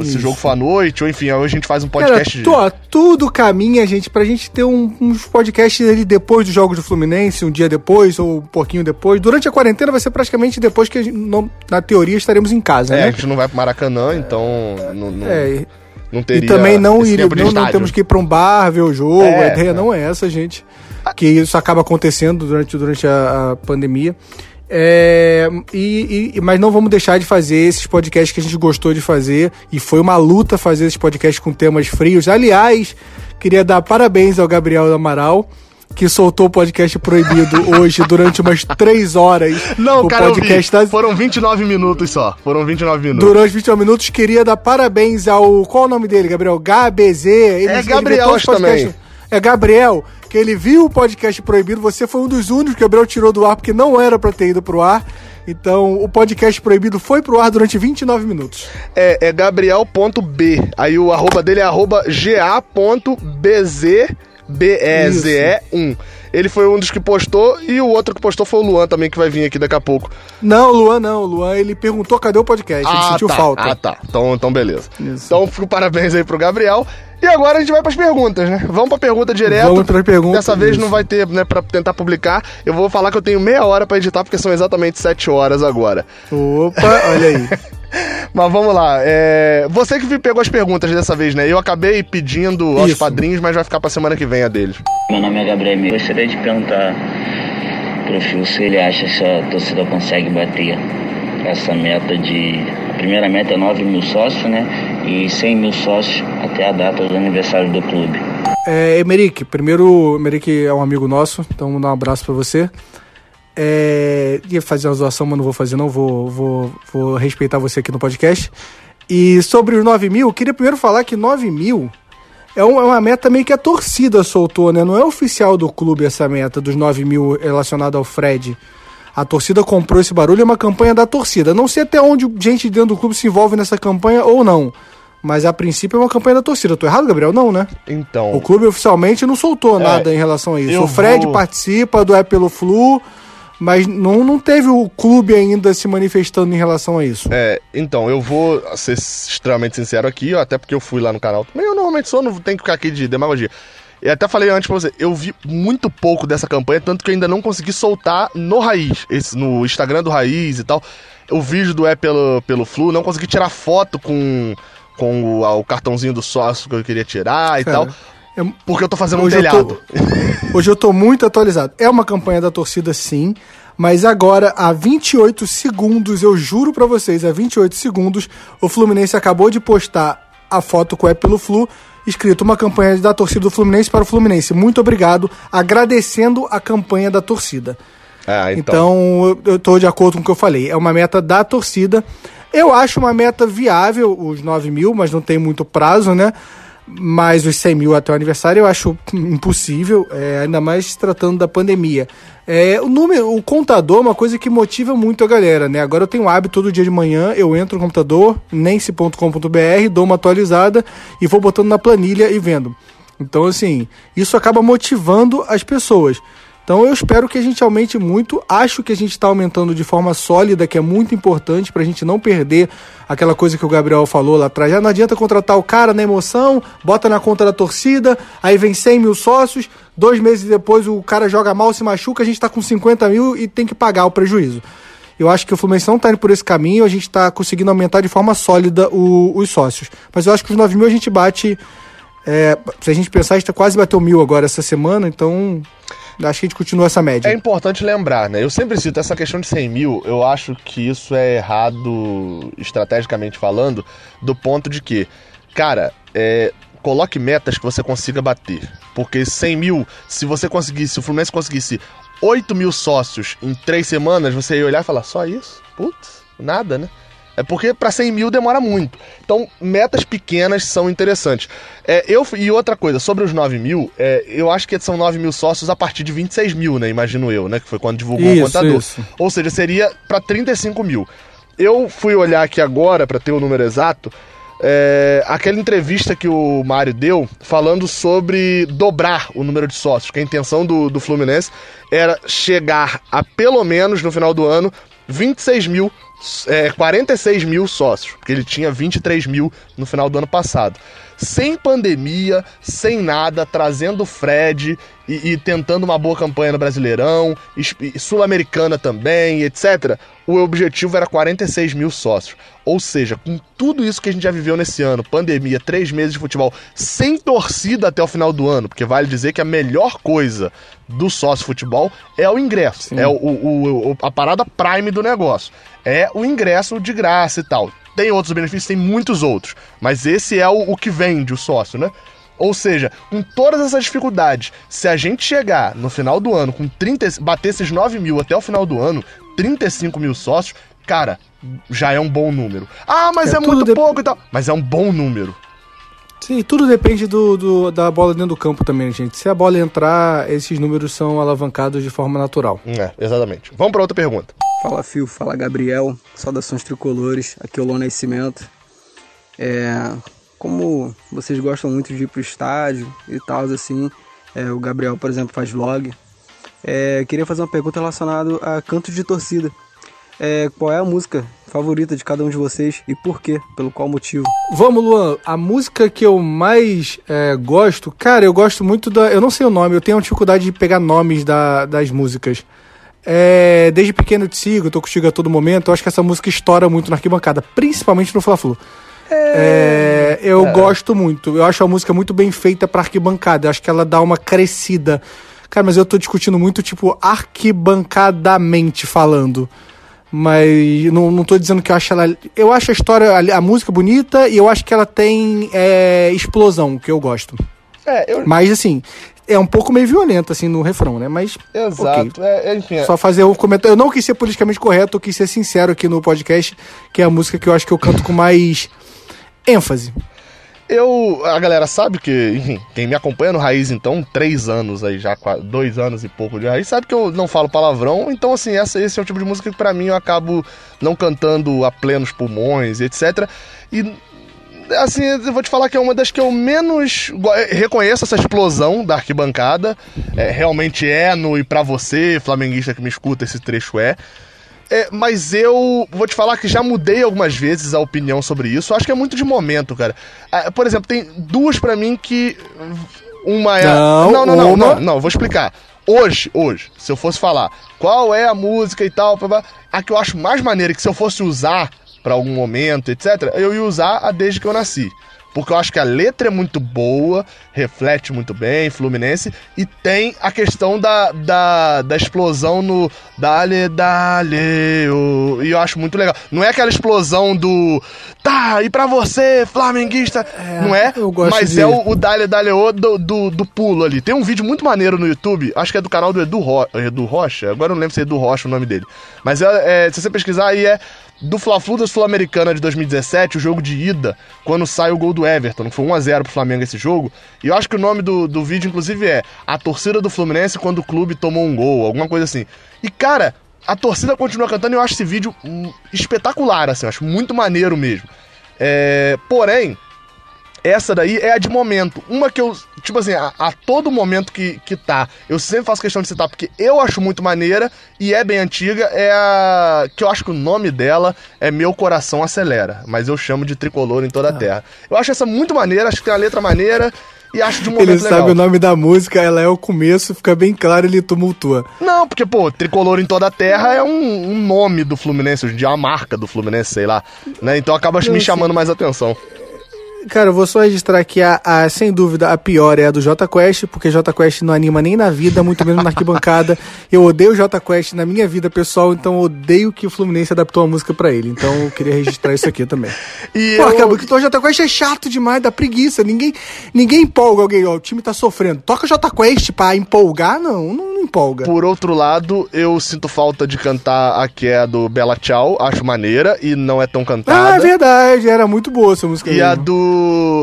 Se o jogo for à noite, ou enfim, aí a gente faz um Cara, podcast. ó, tudo caminha, gente, pra gente ter um- uns podcasts ali depois dos jogos do Fluminense, um dia depois ou um pouquinho depois. Durante a quarentena vai ser praticamente depois que, a não- na teoria, estaremos em casa, É, a né? gente não vai pro Maracanã, então não, não, É, não e teria. também não, iria, não, não temos que ir pra um bar ver o jogo. É, a ideia é. não é essa, gente. Que isso acaba acontecendo durante, durante a, a pandemia. É, e, e- mas não vamos deixar de fazer esses podcasts que a gente gostou de fazer. E foi uma luta fazer esses podcasts com temas frios. Aliás, queria dar parabéns ao Gabriel Amaral. Que soltou o podcast proibido [LAUGHS] hoje durante umas três horas. Não, o cara, podcast tá- Foram 29 minutos só. Foram 29 minutos. Durante 21 minutos, queria dar parabéns ao. Qual o nome dele, Gabriel? GBZ. Ele, É Gabriel, também. É Gabriel, que ele viu o podcast proibido. Você foi um dos únicos que o Gabriel tirou do ar, porque não era pra ter ido pro ar. Então, o podcast proibido foi pro ar durante 29 minutos. É, é Gabriel.b. Aí o arroba dele é arroba ga.bzbeze1. Ele foi um dos que postou e o outro que postou foi o Luan também, que vai vir aqui daqui a pouco. Não, Luan, não. Luan, ele perguntou cadê o podcast. ele sentiu tá. falta. Ah, tá. Então, então beleza. Isso. Então, fico parabéns aí pro Gabriel. E agora a gente vai pras perguntas, né? Vamos pra pergunta direto. Vamos pras perguntas, Dessa vez isso. não vai ter, né, pra tentar publicar. Eu vou falar que eu tenho meia hora pra editar, porque são exatamente sete horas agora. Opa, olha aí. [LAUGHS] Mas vamos lá. é, Você que pegou as perguntas dessa vez, né? Eu acabei pedindo aos Isso. padrinhos, mas vai ficar pra semana que vem a deles. Meu nome é Gabriel Emílio. Gostaria de perguntar pro Fio se ele acha que a torcida consegue bater essa meta de. A primeira meta é 9 mil sócios, né? E 100 mil sócios até a data do aniversário do clube. É, Emerick, primeiro, Emerick é um amigo nosso, então vou dar um abraço pra você. É, ia fazer uma zoação, mas não vou fazer, não. Vou, vou, vou respeitar você aqui no podcast. E sobre os 9 mil, eu queria primeiro falar que 9 mil é, é uma meta meio que a torcida soltou, né? Não é oficial do clube essa meta dos 9 mil relacionada ao Fred. A torcida comprou esse barulho, é uma campanha da torcida. Não sei até onde gente dentro do clube se envolve nessa campanha ou não. Mas a princípio é uma campanha da torcida. Tô errado, Gabriel? Não, né? Então. O clube oficialmente não soltou nada em relação a isso. O Fred vou- participa do É Pelo Flu, mas não, não teve o clube ainda se manifestando em relação a isso. É, então, eu vou ser extremamente sincero aqui, ó, até porque eu fui lá no canal. Também eu normalmente sou, não tenho que ficar aqui de demagogia. E até falei antes pra você, eu vi muito pouco dessa campanha, tanto que eu ainda não consegui soltar no Raiz, esse- no Instagram do Raiz e tal. O vídeo do É pelo, pelo Flu, não consegui tirar foto com, com o, o cartãozinho do sócio que eu queria tirar e Cara, tal. É- Porque eu tô fazendo um Hoje eu tô- telhado. [LAUGHS] Hoje eu tô muito atualizado. É uma campanha da torcida, sim. Mas agora, há 28 segundos, eu juro pra vocês, há 28 segundos, o Fluminense acabou de postar a foto com o É Pelo Flu, escrito uma campanha da torcida do Fluminense para o Fluminense. Muito obrigado, agradecendo a campanha da torcida. Ah, então. Então, eu- eu tô de acordo com o que eu falei. É uma meta da torcida. Eu acho uma meta viável, os 9 mil, mas não tem muito prazo, né? Mas os 100 mil até o aniversário eu acho impossível, é, ainda mais tratando da pandemia. É, o número, o contador é uma coisa que motiva muito a galera, né? Agora eu tenho o hábito todo dia de manhã, eu entro no computador, nense.com.br, dou uma atualizada e vou botando na planilha e vendo. Então, assim, isso acaba motivando as pessoas. Então eu espero que a gente aumente muito. Acho que a gente está aumentando de forma sólida, que é muito importante para a gente não perder aquela coisa que o Gabriel falou lá atrás. Já não adianta contratar o cara na emoção, bota na conta da torcida, aí vem 100 mil sócios, dois meses depois o cara joga mal, se machuca, a gente está com 50 mil e tem que pagar o prejuízo. Eu acho que o Fluminense não tá indo por esse caminho, a gente tá conseguindo aumentar de forma sólida o, os sócios. Mas eu acho que os 9 mil a gente bate. É, se a gente pensar, a gente tá quase bateu mil agora essa semana, então acho que a gente continua essa média. É importante lembrar, né? Eu sempre cito essa questão de 100 mil, eu acho que isso é errado, estrategicamente falando, do ponto de que, cara, é, coloque metas que você consiga bater. Porque 100 mil, se você conseguisse, se o Fluminense conseguisse 8 mil sócios em 3 semanas, você ia olhar e falar, só isso? Putz, nada, né? É porque para 100 mil demora muito. Então, metas pequenas são interessantes. É, eu, e outra coisa, sobre os 9 mil, é, eu acho que são 9 mil sócios a partir de 26 mil, né? Imagino eu, né? Que foi quando divulgou Isso, o contador. isso. Ou seja, seria para 35 mil. Eu fui olhar aqui agora para ter o número exato. é, aquela entrevista que o Mário deu falando sobre dobrar o número de sócios, que a intenção do, do Fluminense era chegar a pelo menos no final do ano 26 mil, é, 46 mil sócios, porque ele tinha 23 mil no final do ano passado. Sem pandemia, sem nada, trazendo Fred e, e tentando uma boa campanha no Brasileirão, Sul-Americana também, etc. O objetivo era 46 mil sócios. Ou seja, com tudo isso que a gente já viveu nesse ano, pandemia, três meses de futebol, sem torcida até o final do ano, porque vale dizer que a melhor coisa do sócio futebol é o ingresso, é o, o- o- a parada prime do negócio, é o ingresso de graça e tal. Tem outros benefícios, tem muitos outros, mas esse é o, o que vende o sócio, né? Ou seja, com todas essas dificuldades, se a gente chegar no final do ano com 30, bater esses 9 mil até o final do ano, 35 mil sócios, cara, já é um bom número. Ah, mas É é, muito de- pouco e tal. Mas é um bom número. Sim, tudo depende do, do- da bola dentro do campo também, gente. Se a bola entrar, esses números são alavancados de forma natural. É, exatamente. Vamos para outra pergunta. Fala Fio, fala Gabriel, saudações tricolores, aqui é o Lon Nascimento. É, como vocês gostam muito de ir pro estádio e tal, assim, é, o Gabriel, por exemplo, faz vlog. É, queria fazer uma pergunta relacionada a cantos de torcida. É, qual é a música favorita de cada um de vocês e por quê? Pelo qual motivo? Vamos, Luan. A música que eu mais é, gosto, cara, eu gosto muito da. Eu não sei o nome, eu tenho dificuldade de pegar nomes da- das músicas. É, desde pequeno eu te sigo, tô contigo a todo momento. Eu acho que essa música estoura muito na arquibancada, principalmente no Fla-Flu. É, eu gosto muito. Eu acho a música muito bem feita pra arquibancada. Eu acho que ela dá uma crescida. Cara, mas eu tô discutindo muito, tipo, arquibancadamente falando. Mas não, não tô dizendo que eu acho ela. Eu acho a história, a, a música bonita e eu acho que ela tem é, explosão, que eu gosto. É, eu. Mas assim, é um pouco meio violento, assim, no refrão, né? Mas. Exato. É, é, enfim, é- Só fazer o comentário. Eu não quis ser politicamente correto, eu quis ser sincero aqui no podcast, que é a música que eu acho que eu canto com mais ênfase. Eu, a galera sabe que, enfim, quem me acompanha no Raiz, então, três anos aí já, dois anos e pouco de Raiz, sabe que eu não falo palavrão, então, assim, essa, esse é o tipo de música que pra mim eu acabo não cantando a plenos pulmões, etc. E, assim, eu vou te falar que é uma das que eu menos eh, reconheço essa explosão da arquibancada, é, realmente é no e pra você, flamenguista que me escuta, esse trecho é. É, mas eu vou te falar que já mudei algumas vezes a opinião sobre isso. Acho que é muito de momento, cara. Ah, por exemplo, tem duas pra mim que. Uma é. Não, não, não, não, não, não, vou explicar. Hoje, hoje, se eu fosse falar qual é a música e tal, a que eu acho mais maneira que se eu fosse usar pra algum momento, etc., eu ia usar a desde que eu nasci. Porque eu acho que a letra é muito boa, reflete muito bem, Fluminense, e tem a questão da, da, da explosão no Dale, Dale, oh", e eu acho muito legal. Não é aquela explosão do tá, e pra você, flamenguista, não é? eu gosto mas de- é o, o Dale, Dale, oh do, do, do pulo ali. Tem um vídeo muito maneiro no YouTube, acho que é do canal do Edu, Ro, Edu Rocha, agora eu não lembro se é Edu Rocha o nome dele. Mas é, é, se você pesquisar aí é do Fla-Flu da Sul-Americana de 2017, o jogo de ida, quando sai o gol do Everton, foi 1x0 pro Flamengo esse jogo. E eu acho que o nome do, do vídeo, inclusive, é A Torcida do Fluminense quando o clube tomou um gol, alguma coisa assim. E, cara, a torcida continua cantando e eu acho esse vídeo hum, espetacular, assim, eu acho muito maneiro mesmo. É, porém, essa daí é a de momento. Uma que eu, tipo assim, a, a todo momento que, que tá, eu sempre faço questão de citar porque eu acho muito maneira e é bem antiga, é a. que eu acho que o nome dela é Meu Coração Acelera, mas eu chamo de tricolor em toda a terra. Eu acho essa muito maneira, acho que tem uma letra maneira e acho de um momento Ele legal. sabe o nome da música, ela é o começo, fica bem claro, ele tumultua. Não, porque, pô, tricolor em toda a terra é um, um nome do Fluminense, hoje em dia é uma marca do Fluminense, sei lá. Né? Então acaba me chamando mais atenção. Cara, eu vou só registrar aqui a, a, sem dúvida, a pior é a do Jota Quest, porque Jota Quest não anima nem na vida, muito menos na arquibancada. [LAUGHS] Eu odeio o Jota Quest na minha vida pessoal, então eu odeio que o Fluminense adaptou a música pra ele. Então eu queria registrar isso aqui também. [LAUGHS] E Pô, eu- acabou que o Jota Quest é chato demais, dá preguiça. Ninguém, ninguém empolga alguém, ó, o time tá sofrendo. Toca Jota Quest pra empolgar? Não, não, não empolga. Por outro lado, eu sinto falta de cantar a que é a do Bela Tchau, acho maneira e não é tão Ah, é cantada. verdade, era muito boa essa música. E a mesmo.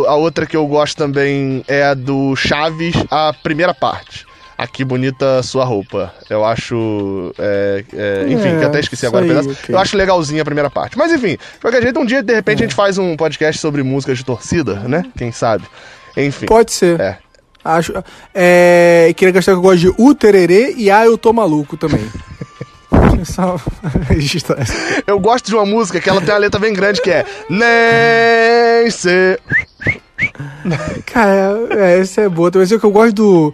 A outra que eu gosto também é a do Chaves, a primeira parte. Aqui bonita sua roupa. Eu acho. é, é, enfim, É, que até esqueci agora aí, pedaço. ok. Eu acho legalzinha a primeira parte. Mas enfim, de qualquer jeito, um dia, de repente, a gente faz um podcast sobre músicas de torcida, né? Quem sabe? Enfim. Pode ser. É. Acho. É, queria gastar que eu gosto de U Tererê e Ah, eu tô maluco também. Só registrar essa. Eu gosto de uma música que ela tem uma letra bem grande que é. Nem sei. Cara, é, essa é boa. Mas é que eu gosto do.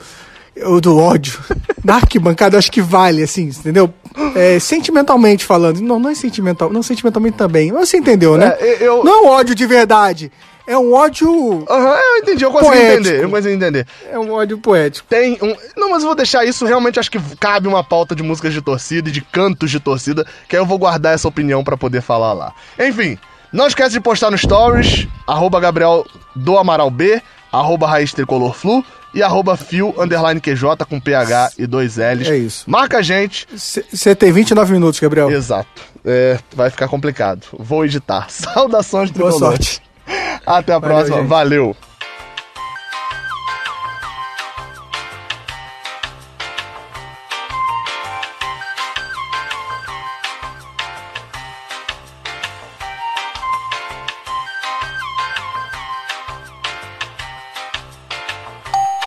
o do ódio. Na arquibancada, eu acho que vale, assim, entendeu? É, sentimentalmente falando. Não, não é sentimental. Não, sentimentalmente também. Mas você entendeu, né? É, eu- Não é ódio de verdade. É um ódio. Aham, eu entendi, eu consigo Poético. entender. Eu consigo entender. É um ódio poético. Tem um. Não, mas eu vou deixar isso. Realmente acho que cabe uma pauta de músicas de torcida e de cantos de torcida. Que aí eu vou guardar essa opinião pra poder falar lá. Enfim, não esquece de postar no Stories, arroba Gabriel do Amaral B, arroba Raiz Tricolor Flu e arroba Fio underline QJ com PH e dois L's. É isso. Marca a gente. Você tem 29 minutos, Gabriel. Exato. É, vai ficar complicado. Vou editar. [LAUGHS] Saudações Boa tricolores. sorte. Até a Valeu, próxima. gente. Valeu.